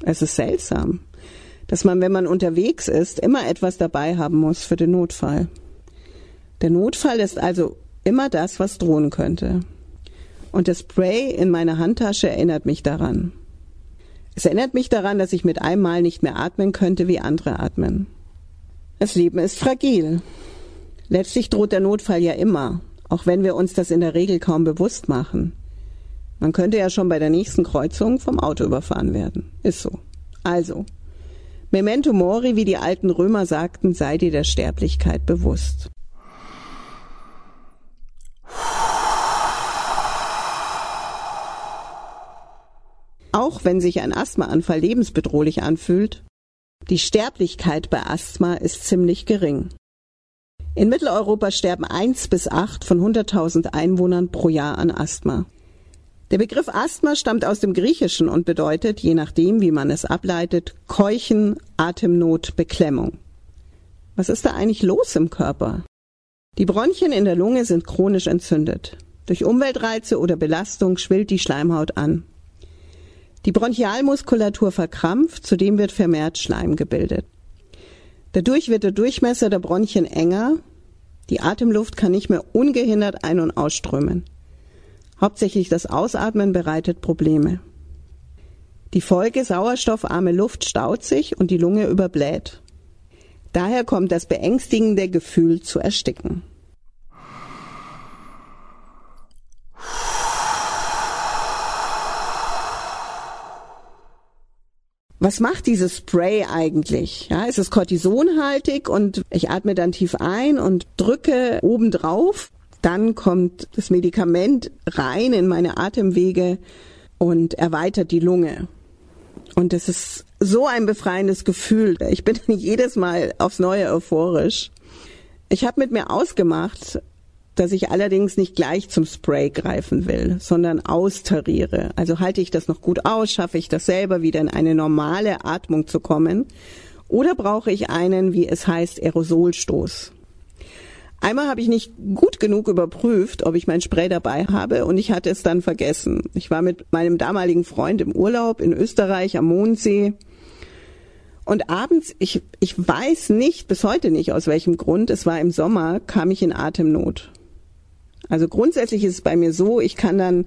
es ist seltsam, dass man, wenn man unterwegs ist, immer etwas dabei haben muss für den Notfall. Der Notfall ist also immer das, was drohen könnte. Und das Spray in meiner Handtasche erinnert mich daran. Es erinnert mich daran, dass ich mit einem Mal nicht mehr atmen könnte, wie andere atmen. Das Leben ist fragil. Letztlich droht der Notfall ja immer, auch wenn wir uns das in der Regel kaum bewusst machen. Man könnte ja schon bei der nächsten Kreuzung vom Auto überfahren werden. Ist so. Also, Memento Mori, wie die alten Römer sagten, sei dir der Sterblichkeit bewusst. Auch wenn sich ein Asthmaanfall lebensbedrohlich anfühlt, die Sterblichkeit bei Asthma ist ziemlich gering. In Mitteleuropa sterben eins bis acht von 100.000 Einwohnern pro Jahr an Asthma. Der Begriff Asthma stammt aus dem Griechischen und bedeutet, je nachdem, wie man es ableitet, Keuchen, Atemnot, Beklemmung. Was ist da eigentlich los im Körper? Die Bronchien in der Lunge sind chronisch entzündet. Durch Umweltreize oder Belastung schwillt die Schleimhaut an. Die Bronchialmuskulatur verkrampft, zudem wird vermehrt Schleim gebildet. Dadurch wird der Durchmesser der Bronchien enger, die Atemluft kann nicht mehr ungehindert ein- und ausströmen. Hauptsächlich das Ausatmen bereitet Probleme. Die Folge sauerstoffarme Luft staut sich und die Lunge überbläht. Daher kommt das beängstigende Gefühl zu ersticken. Was macht dieses Spray eigentlich? Ja, es ist kortisonhaltig und ich atme dann tief ein und drücke oben drauf. Dann kommt das Medikament rein in meine Atemwege und erweitert die Lunge. Und es ist so ein befreiendes Gefühl. Ich bin jedes Mal aufs Neue euphorisch. Ich habe mit mir ausgemacht, dass ich allerdings nicht gleich zum Spray greifen will, sondern austariere. Also halte ich das noch gut aus, schaffe ich das selber wieder in eine normale Atmung zu kommen oder brauche ich einen, wie es heißt, Aerosolstoß. Einmal habe ich nicht gut genug überprüft, ob ich mein Spray dabei habe und ich hatte es dann vergessen. Ich war mit meinem damaligen Freund im Urlaub in Österreich am Mondsee und abends, ich, ich weiß nicht, bis heute nicht aus welchem Grund, es war im Sommer, kam ich in Atemnot. Also grundsätzlich ist es bei mir so, ich kann dann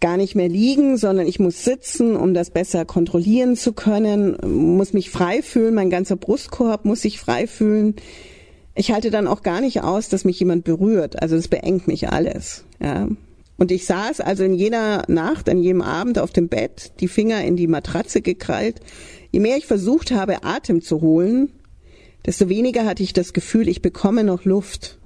gar nicht mehr liegen, sondern ich muss sitzen, um das besser kontrollieren zu können, muss mich frei fühlen, mein ganzer Brustkorb muss sich frei fühlen. Ich halte dann auch gar nicht aus, dass mich jemand berührt. Also es beengt mich alles. Ja. Und ich saß also in jeder Nacht, an jedem Abend auf dem Bett, die Finger in die Matratze gekrallt. Je mehr ich versucht habe, Atem zu holen, desto weniger hatte ich das Gefühl, ich bekomme noch Luft.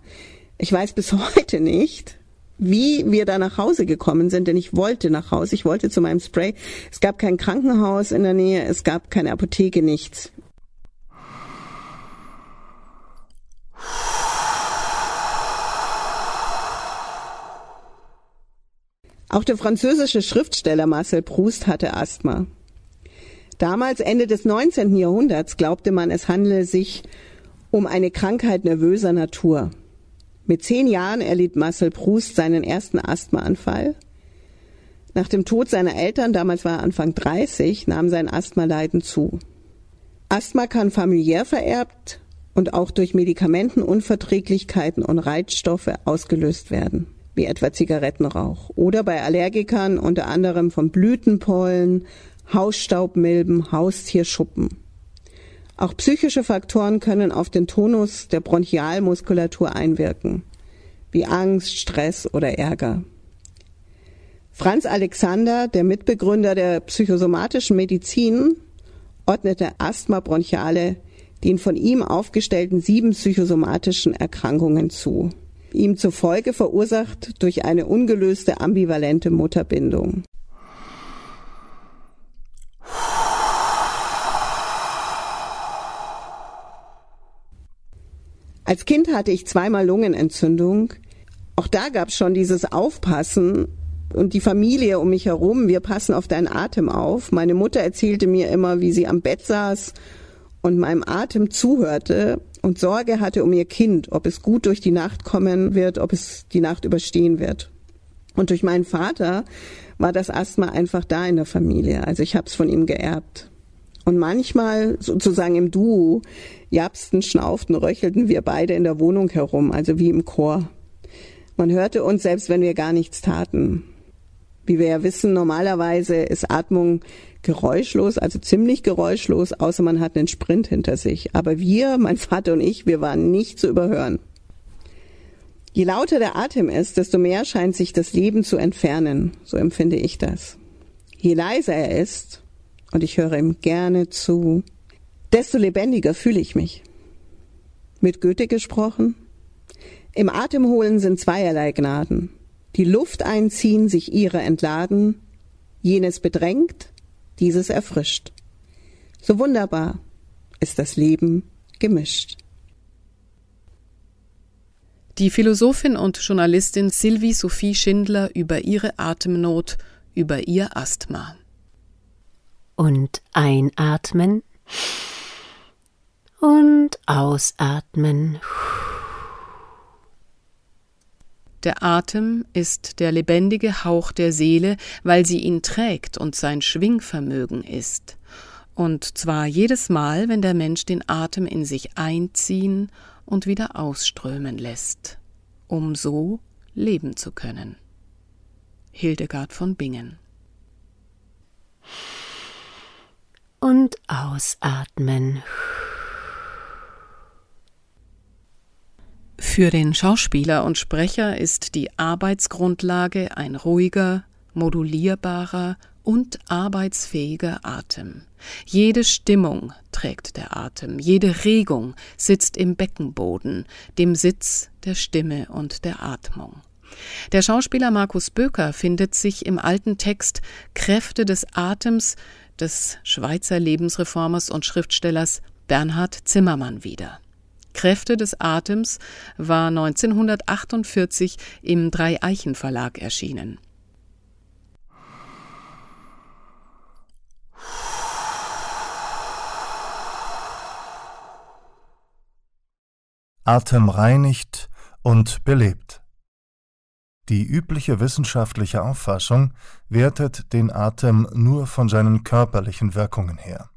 Ich weiß bis heute nicht, wie wir da nach Hause gekommen sind, denn ich wollte nach Hause, ich wollte zu meinem Spray. Es gab kein Krankenhaus in der Nähe, es gab keine Apotheke, nichts. Auch der französische Schriftsteller Marcel Proust hatte Asthma. Damals, Ende des 19. Jahrhunderts, glaubte man, es handele sich um eine Krankheit nervöser Natur. Mit zehn Jahren erlitt Marcel Proust seinen ersten Asthmaanfall. Nach dem Tod seiner Eltern, damals war er Anfang 30, nahm sein Asthmaleiden zu. Asthma kann familiär vererbt und auch durch Medikamentenunverträglichkeiten und Reizstoffe ausgelöst werden, wie etwa Zigarettenrauch oder bei Allergikern unter anderem von Blütenpollen, Hausstaubmilben, Haustierschuppen. Auch psychische Faktoren können auf den Tonus der Bronchialmuskulatur einwirken, wie Angst, Stress oder Ärger. Franz Alexander, der Mitbegründer der psychosomatischen Medizin, ordnete Asthma bronchiale den von ihm aufgestellten sieben psychosomatischen Erkrankungen zu, ihm zufolge verursacht durch eine ungelöste ambivalente Mutterbindung. Als Kind hatte ich zweimal Lungenentzündung. Auch da gab es schon dieses Aufpassen und die Familie um mich herum. Wir passen auf deinen Atem auf. Meine Mutter erzählte mir immer, wie sie am Bett saß und meinem Atem zuhörte und Sorge hatte um ihr Kind, ob es gut durch die Nacht kommen wird, ob es die Nacht überstehen wird. Und durch meinen Vater war das Asthma einfach da in der Familie. Also ich habe es von ihm geerbt. Und manchmal sozusagen im Duo japsten, schnauften, röchelten wir beide in der Wohnung herum, also wie im Chor. Man hörte uns, selbst wenn wir gar nichts taten. Wie wir ja wissen, normalerweise ist Atmung geräuschlos, also ziemlich geräuschlos, außer man hat einen Sprint hinter sich. Aber wir, mein Vater und ich, wir waren nicht zu überhören. Je lauter der Atem ist, desto mehr scheint sich das Leben zu entfernen, so empfinde ich das. Je leiser er ist, und ich höre ihm gerne zu, desto lebendiger fühle ich mich. Mit Goethe gesprochen? Im Atemholen sind zweierlei Gnaden. Die Luft einziehen, sich ihre entladen, jenes bedrängt, dieses erfrischt. So wunderbar ist das Leben gemischt. Die Philosophin und Journalistin Sylvie Sophie Schindler über ihre Atemnot, über ihr Asthma. Und einatmen und ausatmen. Der Atem ist der lebendige Hauch der Seele, weil sie ihn trägt und sein Schwingvermögen ist. Und zwar jedes Mal, wenn der Mensch den Atem in sich einziehen und wieder ausströmen lässt, um so leben zu können. Hildegard von Bingen und ausatmen. Für den Schauspieler und Sprecher ist die Arbeitsgrundlage ein ruhiger, modulierbarer und arbeitsfähiger Atem. Jede Stimmung trägt der Atem, jede Regung sitzt im Beckenboden, dem Sitz der Stimme und der Atmung. Der Schauspieler Markus Böker findet sich im alten Text Kräfte des Atems des Schweizer Lebensreformers und Schriftstellers Bernhard Zimmermann wieder. Kräfte des Atems war 1948 im Drei-Eichen Verlag erschienen. Atem reinigt und belebt. Die übliche wissenschaftliche Auffassung wertet den Atem nur von seinen körperlichen Wirkungen her.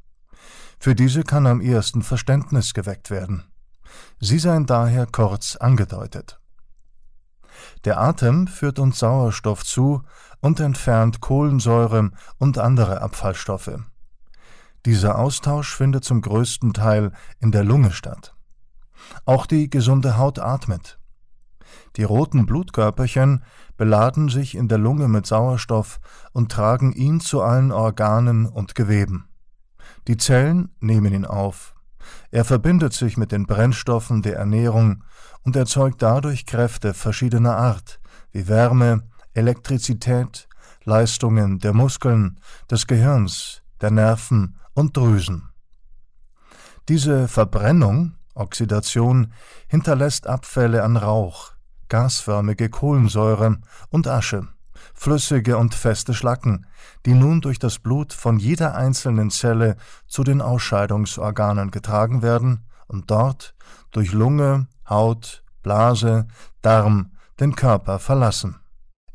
Für diese kann am ehesten Verständnis geweckt werden. Sie seien daher kurz angedeutet. Der Atem führt uns Sauerstoff zu und entfernt Kohlensäure und andere Abfallstoffe. Dieser Austausch findet zum größten Teil in der Lunge statt. Auch die gesunde Haut atmet. Die roten Blutkörperchen beladen sich in der Lunge mit Sauerstoff und tragen ihn zu allen Organen und Geweben. Die Zellen nehmen ihn auf. Er verbindet sich mit den Brennstoffen der Ernährung und erzeugt dadurch Kräfte verschiedener Art, wie Wärme, Elektrizität, Leistungen der Muskeln, des Gehirns, der Nerven und Drüsen. Diese Verbrennung Oxidation hinterlässt Abfälle an Rauch, gasförmige Kohlensäure und Asche, flüssige und feste Schlacken, die nun durch das Blut von jeder einzelnen Zelle zu den Ausscheidungsorganen getragen werden und dort durch Lunge, Haut, Blase, Darm den Körper verlassen.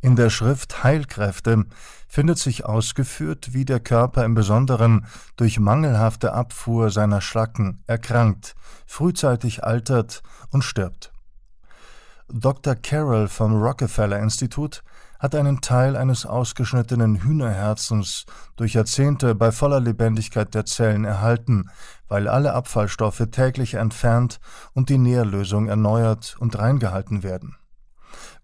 In der Schrift Heilkräfte findet sich ausgeführt, wie der Körper im Besonderen durch mangelhafte Abfuhr seiner Schlacken erkrankt, frühzeitig altert und stirbt. Dr. Carroll vom Rockefeller Institut hat einen Teil eines ausgeschnittenen Hühnerherzens durch Jahrzehnte bei voller Lebendigkeit der Zellen erhalten, weil alle Abfallstoffe täglich entfernt und die Nährlösung erneuert und reingehalten werden.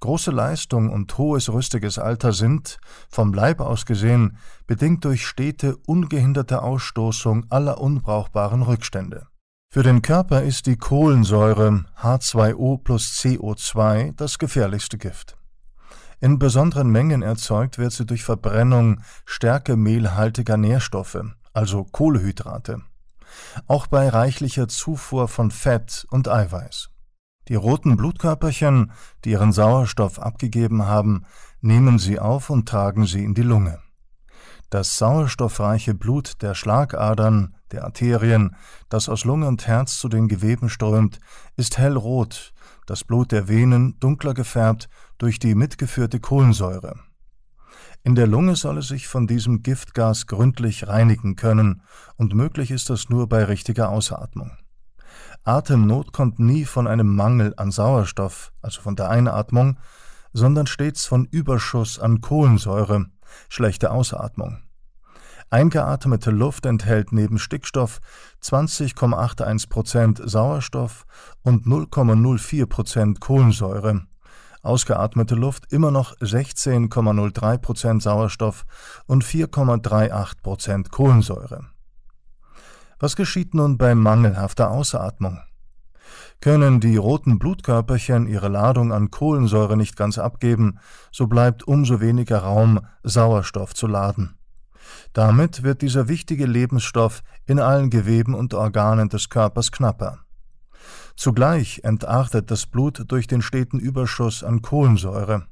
Große Leistung und hohes rüstiges Alter sind, vom Leib aus gesehen, bedingt durch stete, ungehinderte Ausstoßung aller unbrauchbaren Rückstände. Für den Körper ist die Kohlensäure H2O plus CO2 das gefährlichste Gift. In besonderen Mengen erzeugt wird sie durch Verbrennung stärkemehlhaltiger Nährstoffe, also Kohlehydrate. Auch bei reichlicher Zufuhr von Fett und Eiweiß. Die roten Blutkörperchen, die ihren Sauerstoff abgegeben haben, nehmen sie auf und tragen sie in die Lunge. Das sauerstoffreiche Blut der Schlagadern, der Arterien, das aus Lunge und Herz zu den Geweben strömt, ist hellrot, das Blut der Venen dunkler gefärbt durch die mitgeführte Kohlensäure. In der Lunge soll es sich von diesem Giftgas gründlich reinigen können, und möglich ist das nur bei richtiger Ausatmung. Atemnot kommt nie von einem Mangel an Sauerstoff, also von der Einatmung, sondern stets von Überschuss an Kohlensäure, schlechte Ausatmung. Eingeatmete Luft enthält neben Stickstoff 20,81 Prozent Sauerstoff und 0,04 Prozent Kohlensäure. Ausgeatmete Luft immer noch 16,03 Prozent Sauerstoff und 4,38 Prozent Kohlensäure. Was geschieht nun bei mangelhafter Ausatmung? Können die roten Blutkörperchen ihre Ladung an Kohlensäure nicht ganz abgeben, so bleibt umso weniger Raum, Sauerstoff zu laden. Damit wird dieser wichtige Lebensstoff in allen Geweben und Organen des Körpers knapper. Zugleich entartet das Blut durch den steten Überschuss an Kohlensäure.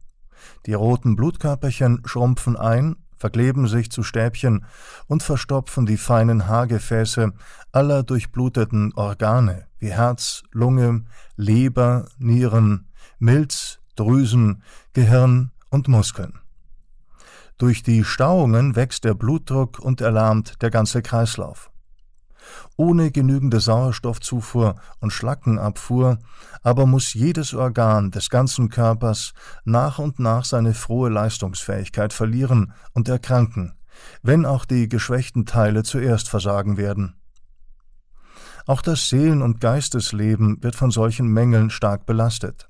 Die roten Blutkörperchen schrumpfen ein verkleben sich zu Stäbchen und verstopfen die feinen Haargefäße aller durchbluteten Organe wie Herz, Lunge, Leber, Nieren, Milz, Drüsen, Gehirn und Muskeln. Durch die Stauungen wächst der Blutdruck und erlahmt der ganze Kreislauf. Ohne genügende Sauerstoffzufuhr und Schlackenabfuhr aber muss jedes Organ des ganzen Körpers nach und nach seine frohe Leistungsfähigkeit verlieren und erkranken, wenn auch die geschwächten Teile zuerst versagen werden. Auch das Seelen- und Geistesleben wird von solchen Mängeln stark belastet.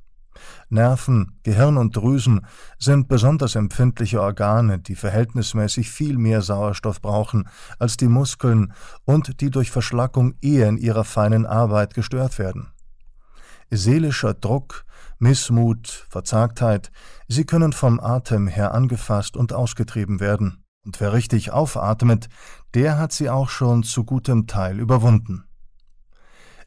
Nerven, Gehirn und Drüsen sind besonders empfindliche Organe, die verhältnismäßig viel mehr Sauerstoff brauchen als die Muskeln und die durch Verschlackung eher in ihrer feinen Arbeit gestört werden. Seelischer Druck, Missmut, Verzagtheit, sie können vom Atem her angefasst und ausgetrieben werden. Und wer richtig aufatmet, der hat sie auch schon zu gutem Teil überwunden.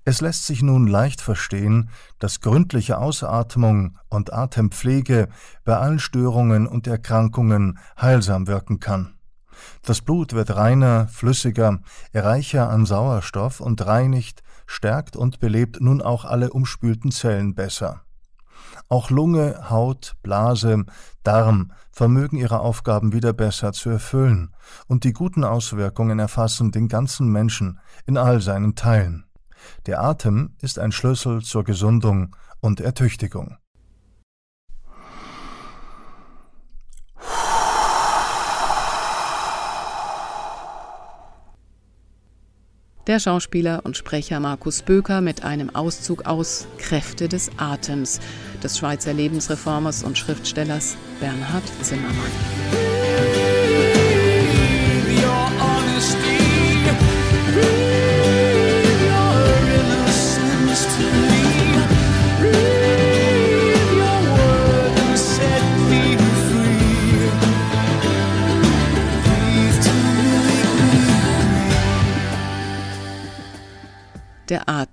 Es lässt sich nun leicht verstehen, dass gründliche Ausatmung und Atempflege bei allen Störungen und Erkrankungen heilsam wirken kann. Das Blut wird reiner, flüssiger, reicher an Sauerstoff und reinigt, stärkt und belebt nun auch alle umspülten Zellen besser. Auch Lunge, Haut, Blase, Darm vermögen ihre Aufgaben wieder besser zu erfüllen, und die guten Auswirkungen erfassen den ganzen Menschen in all seinen Teilen. Der Atem ist ein Schlüssel zur Gesundung und Ertüchtigung. Der Schauspieler und Sprecher Markus Böker mit einem Auszug aus Kräfte des Atems des Schweizer Lebensreformers und Schriftstellers Bernhard Zimmermann.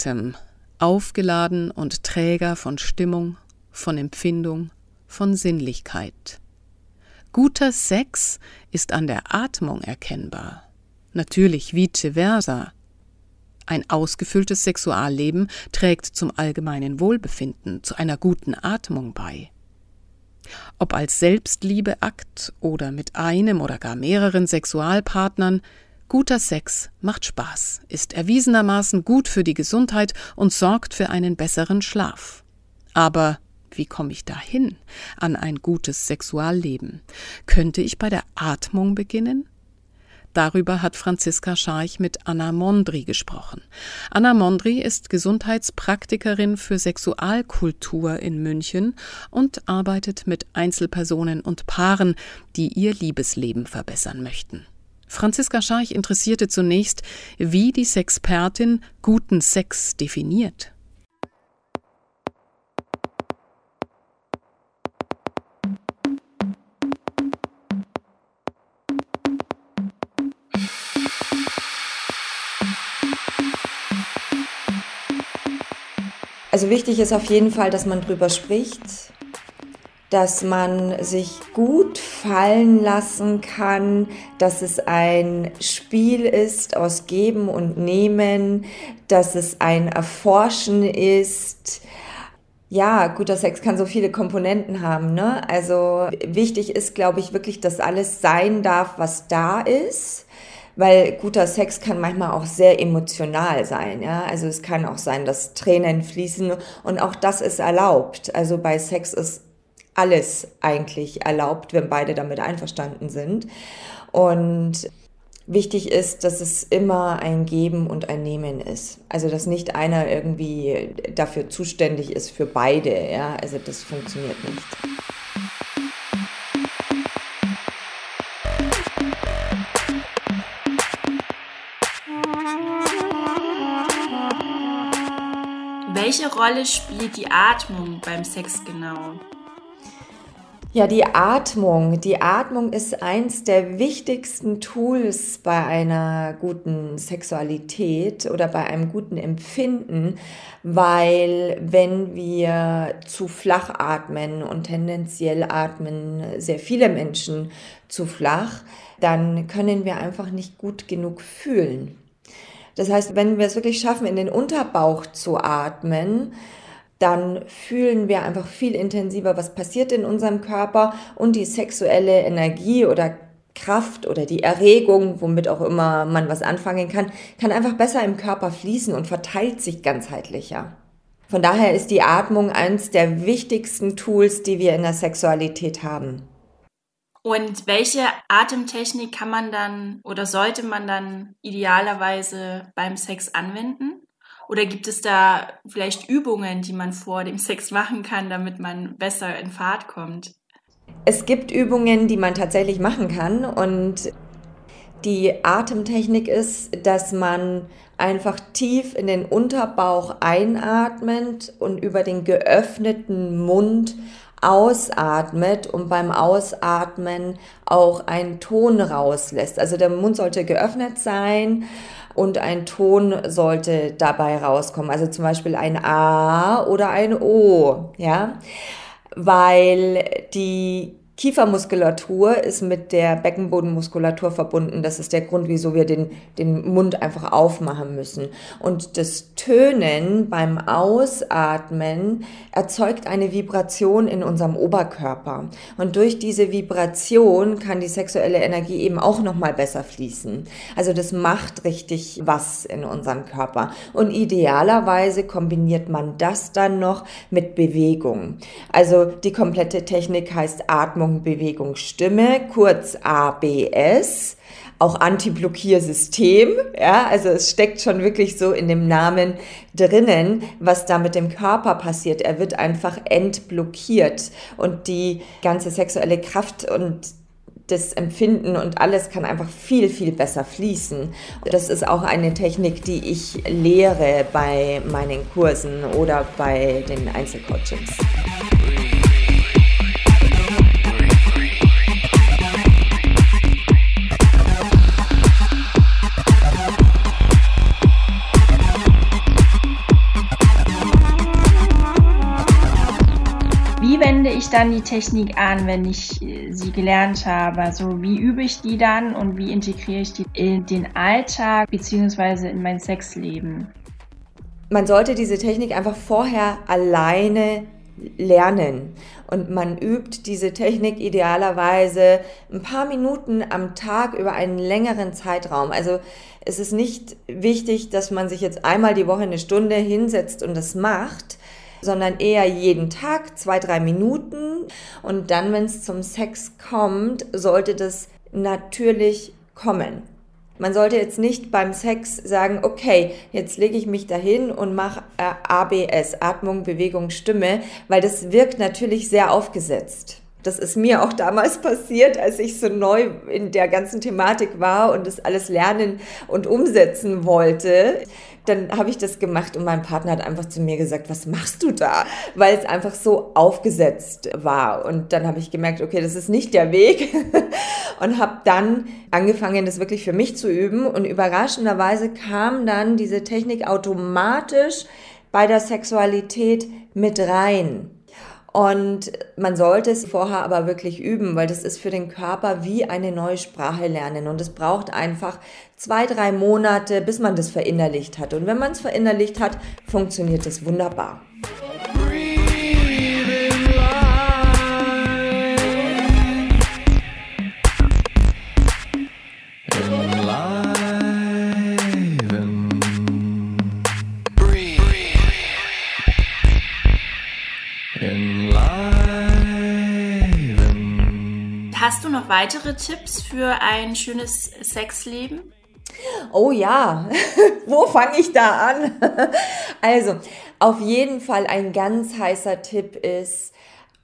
Atem, aufgeladen und Träger von Stimmung, von Empfindung, von Sinnlichkeit. Guter Sex ist an der Atmung erkennbar. Natürlich vice versa. Ein ausgefülltes Sexualleben trägt zum allgemeinen Wohlbefinden, zu einer guten Atmung bei. Ob als Selbstliebeakt oder mit einem oder gar mehreren Sexualpartnern, Guter Sex macht Spaß, ist erwiesenermaßen gut für die Gesundheit und sorgt für einen besseren Schlaf. Aber wie komme ich dahin an ein gutes Sexualleben? Könnte ich bei der Atmung beginnen? Darüber hat Franziska Scharch mit Anna Mondri gesprochen. Anna Mondri ist Gesundheitspraktikerin für Sexualkultur in München und arbeitet mit Einzelpersonen und Paaren, die ihr Liebesleben verbessern möchten. Franziska Scharch interessierte zunächst, wie die Sexpertin guten Sex definiert. Also wichtig ist auf jeden Fall, dass man drüber spricht, dass man sich gut fallen lassen kann, dass es ein Spiel ist aus Geben und Nehmen, dass es ein Erforschen ist. Ja, guter Sex kann so viele Komponenten haben. Ne? Also wichtig ist, glaube ich, wirklich, dass alles sein darf, was da ist weil guter Sex kann manchmal auch sehr emotional sein. Ja? Also es kann auch sein, dass Tränen fließen und auch das ist erlaubt. Also bei Sex ist alles eigentlich erlaubt, wenn beide damit einverstanden sind. Und wichtig ist, dass es immer ein Geben und ein Nehmen ist. Also dass nicht einer irgendwie dafür zuständig ist für beide. Ja? Also das funktioniert nicht. Welche Rolle spielt die Atmung beim Sex genau? Ja, die Atmung. Die Atmung ist eins der wichtigsten Tools bei einer guten Sexualität oder bei einem guten Empfinden, weil wenn wir zu flach atmen und tendenziell atmen sehr viele Menschen zu flach, dann können wir einfach nicht gut genug fühlen. Das heißt, wenn wir es wirklich schaffen, in den Unterbauch zu atmen, dann fühlen wir einfach viel intensiver, was passiert in unserem Körper und die sexuelle Energie oder Kraft oder die Erregung, womit auch immer man was anfangen kann, kann einfach besser im Körper fließen und verteilt sich ganzheitlicher. Von daher ist die Atmung eines der wichtigsten Tools, die wir in der Sexualität haben. Und welche Atemtechnik kann man dann oder sollte man dann idealerweise beim Sex anwenden? Oder gibt es da vielleicht Übungen, die man vor dem Sex machen kann, damit man besser in Fahrt kommt? Es gibt Übungen, die man tatsächlich machen kann und die Atemtechnik ist, dass man einfach tief in den Unterbauch einatmet und über den geöffneten Mund ausatmet und beim Ausatmen auch einen Ton rauslässt. Also der Mund sollte geöffnet sein und ein Ton sollte dabei rauskommen. Also zum Beispiel ein A oder ein O, ja, weil die Kiefermuskulatur ist mit der Beckenbodenmuskulatur verbunden. Das ist der Grund, wieso wir den, den Mund einfach aufmachen müssen. Und das Tönen beim Ausatmen erzeugt eine Vibration in unserem Oberkörper. Und durch diese Vibration kann die sexuelle Energie eben auch nochmal besser fließen. Also das macht richtig was in unserem Körper. Und idealerweise kombiniert man das dann noch mit Bewegung. Also die komplette Technik heißt Atmung Atmung, Bewegung, Stimme, kurz ABS, auch Anti-Blockiersystem. Ja, also es steckt schon wirklich so in dem Namen drinnen, was da mit dem Körper passiert. Er wird einfach entblockiert und die ganze sexuelle Kraft und das Empfinden und alles kann einfach viel, viel besser fließen. Das ist auch eine Technik, die ich lehre bei meinen Kursen oder bei den Einzelcoachings. Ich dann die Technik an, wenn ich äh, sie gelernt habe? Also wie übe ich die dann und wie integriere ich die in den Alltag bzw. in mein Sexleben? Man sollte diese Technik einfach vorher alleine lernen. Und man übt diese Technik idealerweise ein paar Minuten am Tag über einen längeren Zeitraum. Also es ist nicht wichtig, dass man sich jetzt einmal die Woche eine Stunde hinsetzt und das macht, sondern eher jeden Tag zwei, drei Minuten. Und dann, wenn es zum Sex kommt, sollte das natürlich kommen. Man sollte jetzt nicht beim Sex sagen, okay, jetzt lege ich mich dahin und mache äh, ABS, Atmung, Bewegung, Stimme, weil das wirkt natürlich sehr aufgesetzt. Das ist mir auch damals passiert, als ich so neu in der ganzen Thematik war und das alles lernen und umsetzen wollte dann habe ich das gemacht und mein Partner hat einfach zu mir gesagt, was machst du da? Weil es einfach so aufgesetzt war. Und dann habe ich gemerkt, okay, das ist nicht der Weg und habe dann angefangen, das wirklich für mich zu üben. Und überraschenderweise kam dann diese Technik automatisch bei der Sexualität mit rein. Und man sollte es vorher aber wirklich üben, weil das ist für den Körper wie eine neue Sprache lernen. Und es braucht einfach zwei, drei Monate, bis man das verinnerlicht hat. Und wenn man es verinnerlicht hat, funktioniert es wunderbar. Hast du noch weitere Tipps für ein schönes Sexleben? Oh ja, wo fange ich da an? also, auf jeden Fall ein ganz heißer Tipp ist,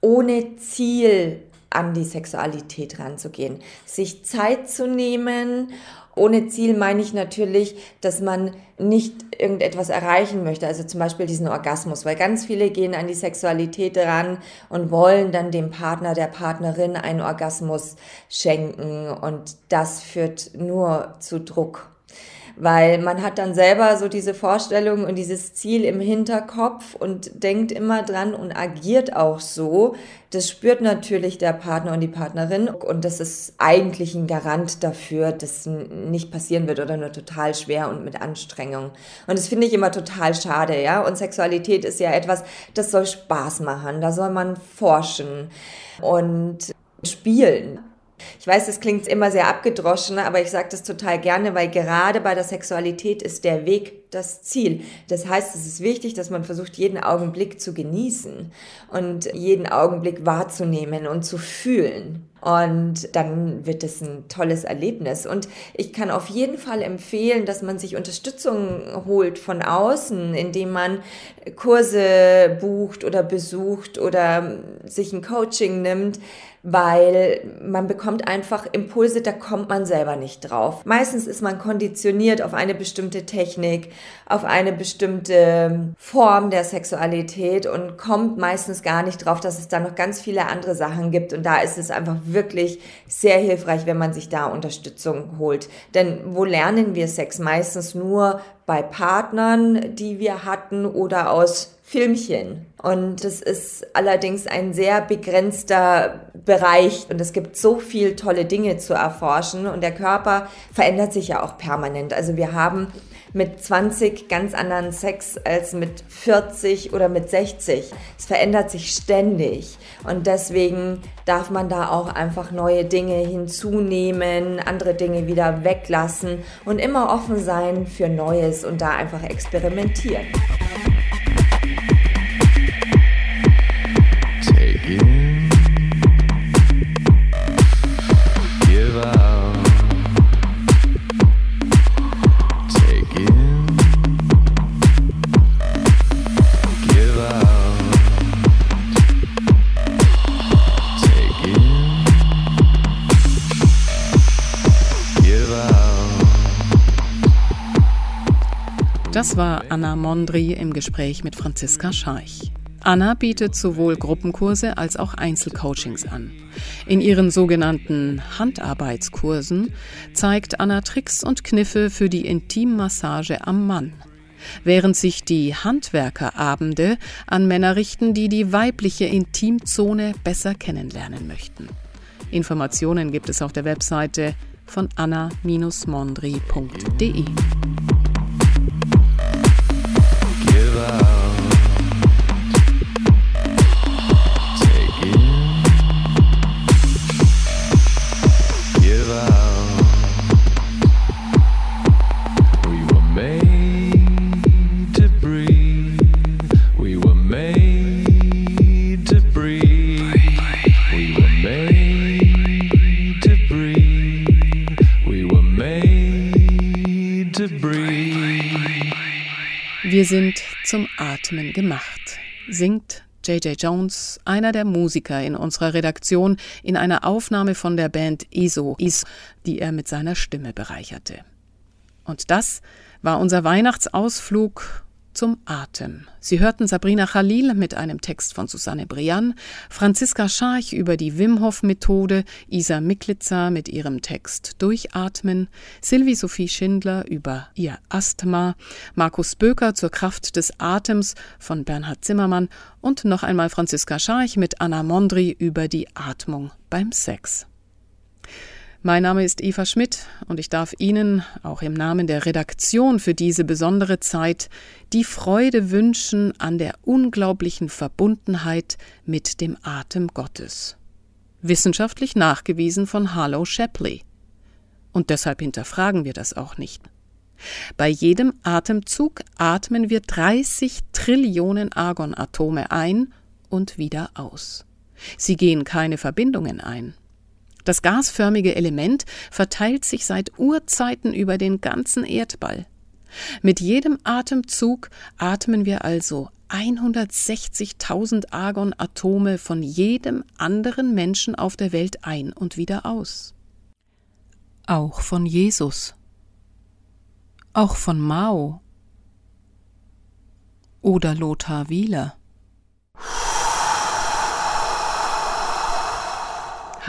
ohne Ziel an die Sexualität ranzugehen. Sich Zeit zu nehmen. Ohne Ziel meine ich natürlich, dass man nicht irgendetwas erreichen möchte, also zum Beispiel diesen Orgasmus, weil ganz viele gehen an die Sexualität ran und wollen dann dem Partner, der Partnerin einen Orgasmus schenken. Und das führt nur zu Druck weil man hat dann selber so diese Vorstellung und dieses Ziel im Hinterkopf und denkt immer dran und agiert auch so. Das spürt natürlich der Partner und die Partnerin und das ist eigentlich ein Garant dafür, dass nicht passieren wird oder nur total schwer und mit Anstrengung. Und das finde ich immer total schade, ja. Und Sexualität ist ja etwas, das soll Spaß machen, da soll man forschen und spielen. Ich weiß, das klingt immer sehr abgedroschen, aber ich sage das total gerne, weil gerade bei der Sexualität ist der Weg das Ziel. Das heißt, es ist wichtig, dass man versucht, jeden Augenblick zu genießen und jeden Augenblick wahrzunehmen und zu fühlen. Und dann wird es ein tolles Erlebnis. Und ich kann auf jeden Fall empfehlen, dass man sich Unterstützung holt von außen, indem man Kurse bucht oder besucht oder sich ein Coaching nimmt, weil man bekommt einfach Impulse, da kommt man selber nicht drauf. Meistens ist man konditioniert auf eine bestimmte Technik, auf eine bestimmte Form der Sexualität und kommt meistens gar nicht drauf, dass es da noch ganz viele andere Sachen gibt. Und da ist es einfach wirklich sehr hilfreich, wenn man sich da Unterstützung holt. Denn wo lernen wir Sex? Meistens nur bei Partnern, die wir hatten oder aus Filmchen. Und es ist allerdings ein sehr begrenzter Bereich und es gibt so viel tolle Dinge zu erforschen und der Körper verändert sich ja auch permanent. Also wir haben mit 20 ganz anderen Sex als mit 40 oder mit 60. Es verändert sich ständig und deswegen darf man da auch einfach neue Dinge hinzunehmen, andere Dinge wieder weglassen und immer offen sein für Neues und da einfach experimentieren. Das war Anna Mondri im Gespräch mit Franziska Scharch. Anna bietet sowohl Gruppenkurse als auch Einzelcoachings an. In ihren sogenannten Handarbeitskursen zeigt Anna Tricks und Kniffe für die Intimmassage am Mann. Während sich die Handwerkerabende an Männer richten, die die weibliche Intimzone besser kennenlernen möchten. Informationen gibt es auf der Webseite von anna-mondri.de. about. Wir sind zum Atmen gemacht, singt J.J. Jones, einer der Musiker in unserer Redaktion, in einer Aufnahme von der Band ESO, die er mit seiner Stimme bereicherte. Und das war unser Weihnachtsausflug zum Atem. Sie hörten Sabrina Khalil mit einem Text von Susanne Brian, Franziska Scharch über die Wim Hof Methode, Isa Miklitzer mit ihrem Text Durchatmen, Sylvie Sophie Schindler über ihr Asthma, Markus Böker zur Kraft des Atems von Bernhard Zimmermann und noch einmal Franziska Scharch mit Anna Mondri über die Atmung beim Sex. Mein Name ist Eva Schmidt und ich darf Ihnen, auch im Namen der Redaktion für diese besondere Zeit, die Freude wünschen an der unglaublichen Verbundenheit mit dem Atem Gottes. Wissenschaftlich nachgewiesen von Harlow Shapley. Und deshalb hinterfragen wir das auch nicht. Bei jedem Atemzug atmen wir 30 Trillionen Argonatome ein und wieder aus. Sie gehen keine Verbindungen ein. Das gasförmige Element verteilt sich seit Urzeiten über den ganzen Erdball. Mit jedem Atemzug atmen wir also 160.000 Argonatome von jedem anderen Menschen auf der Welt ein und wieder aus. Auch von Jesus. Auch von Mao. Oder Lothar Wieler.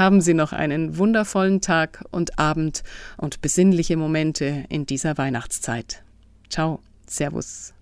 Haben Sie noch einen wundervollen Tag und Abend und besinnliche Momente in dieser Weihnachtszeit. Ciao, Servus.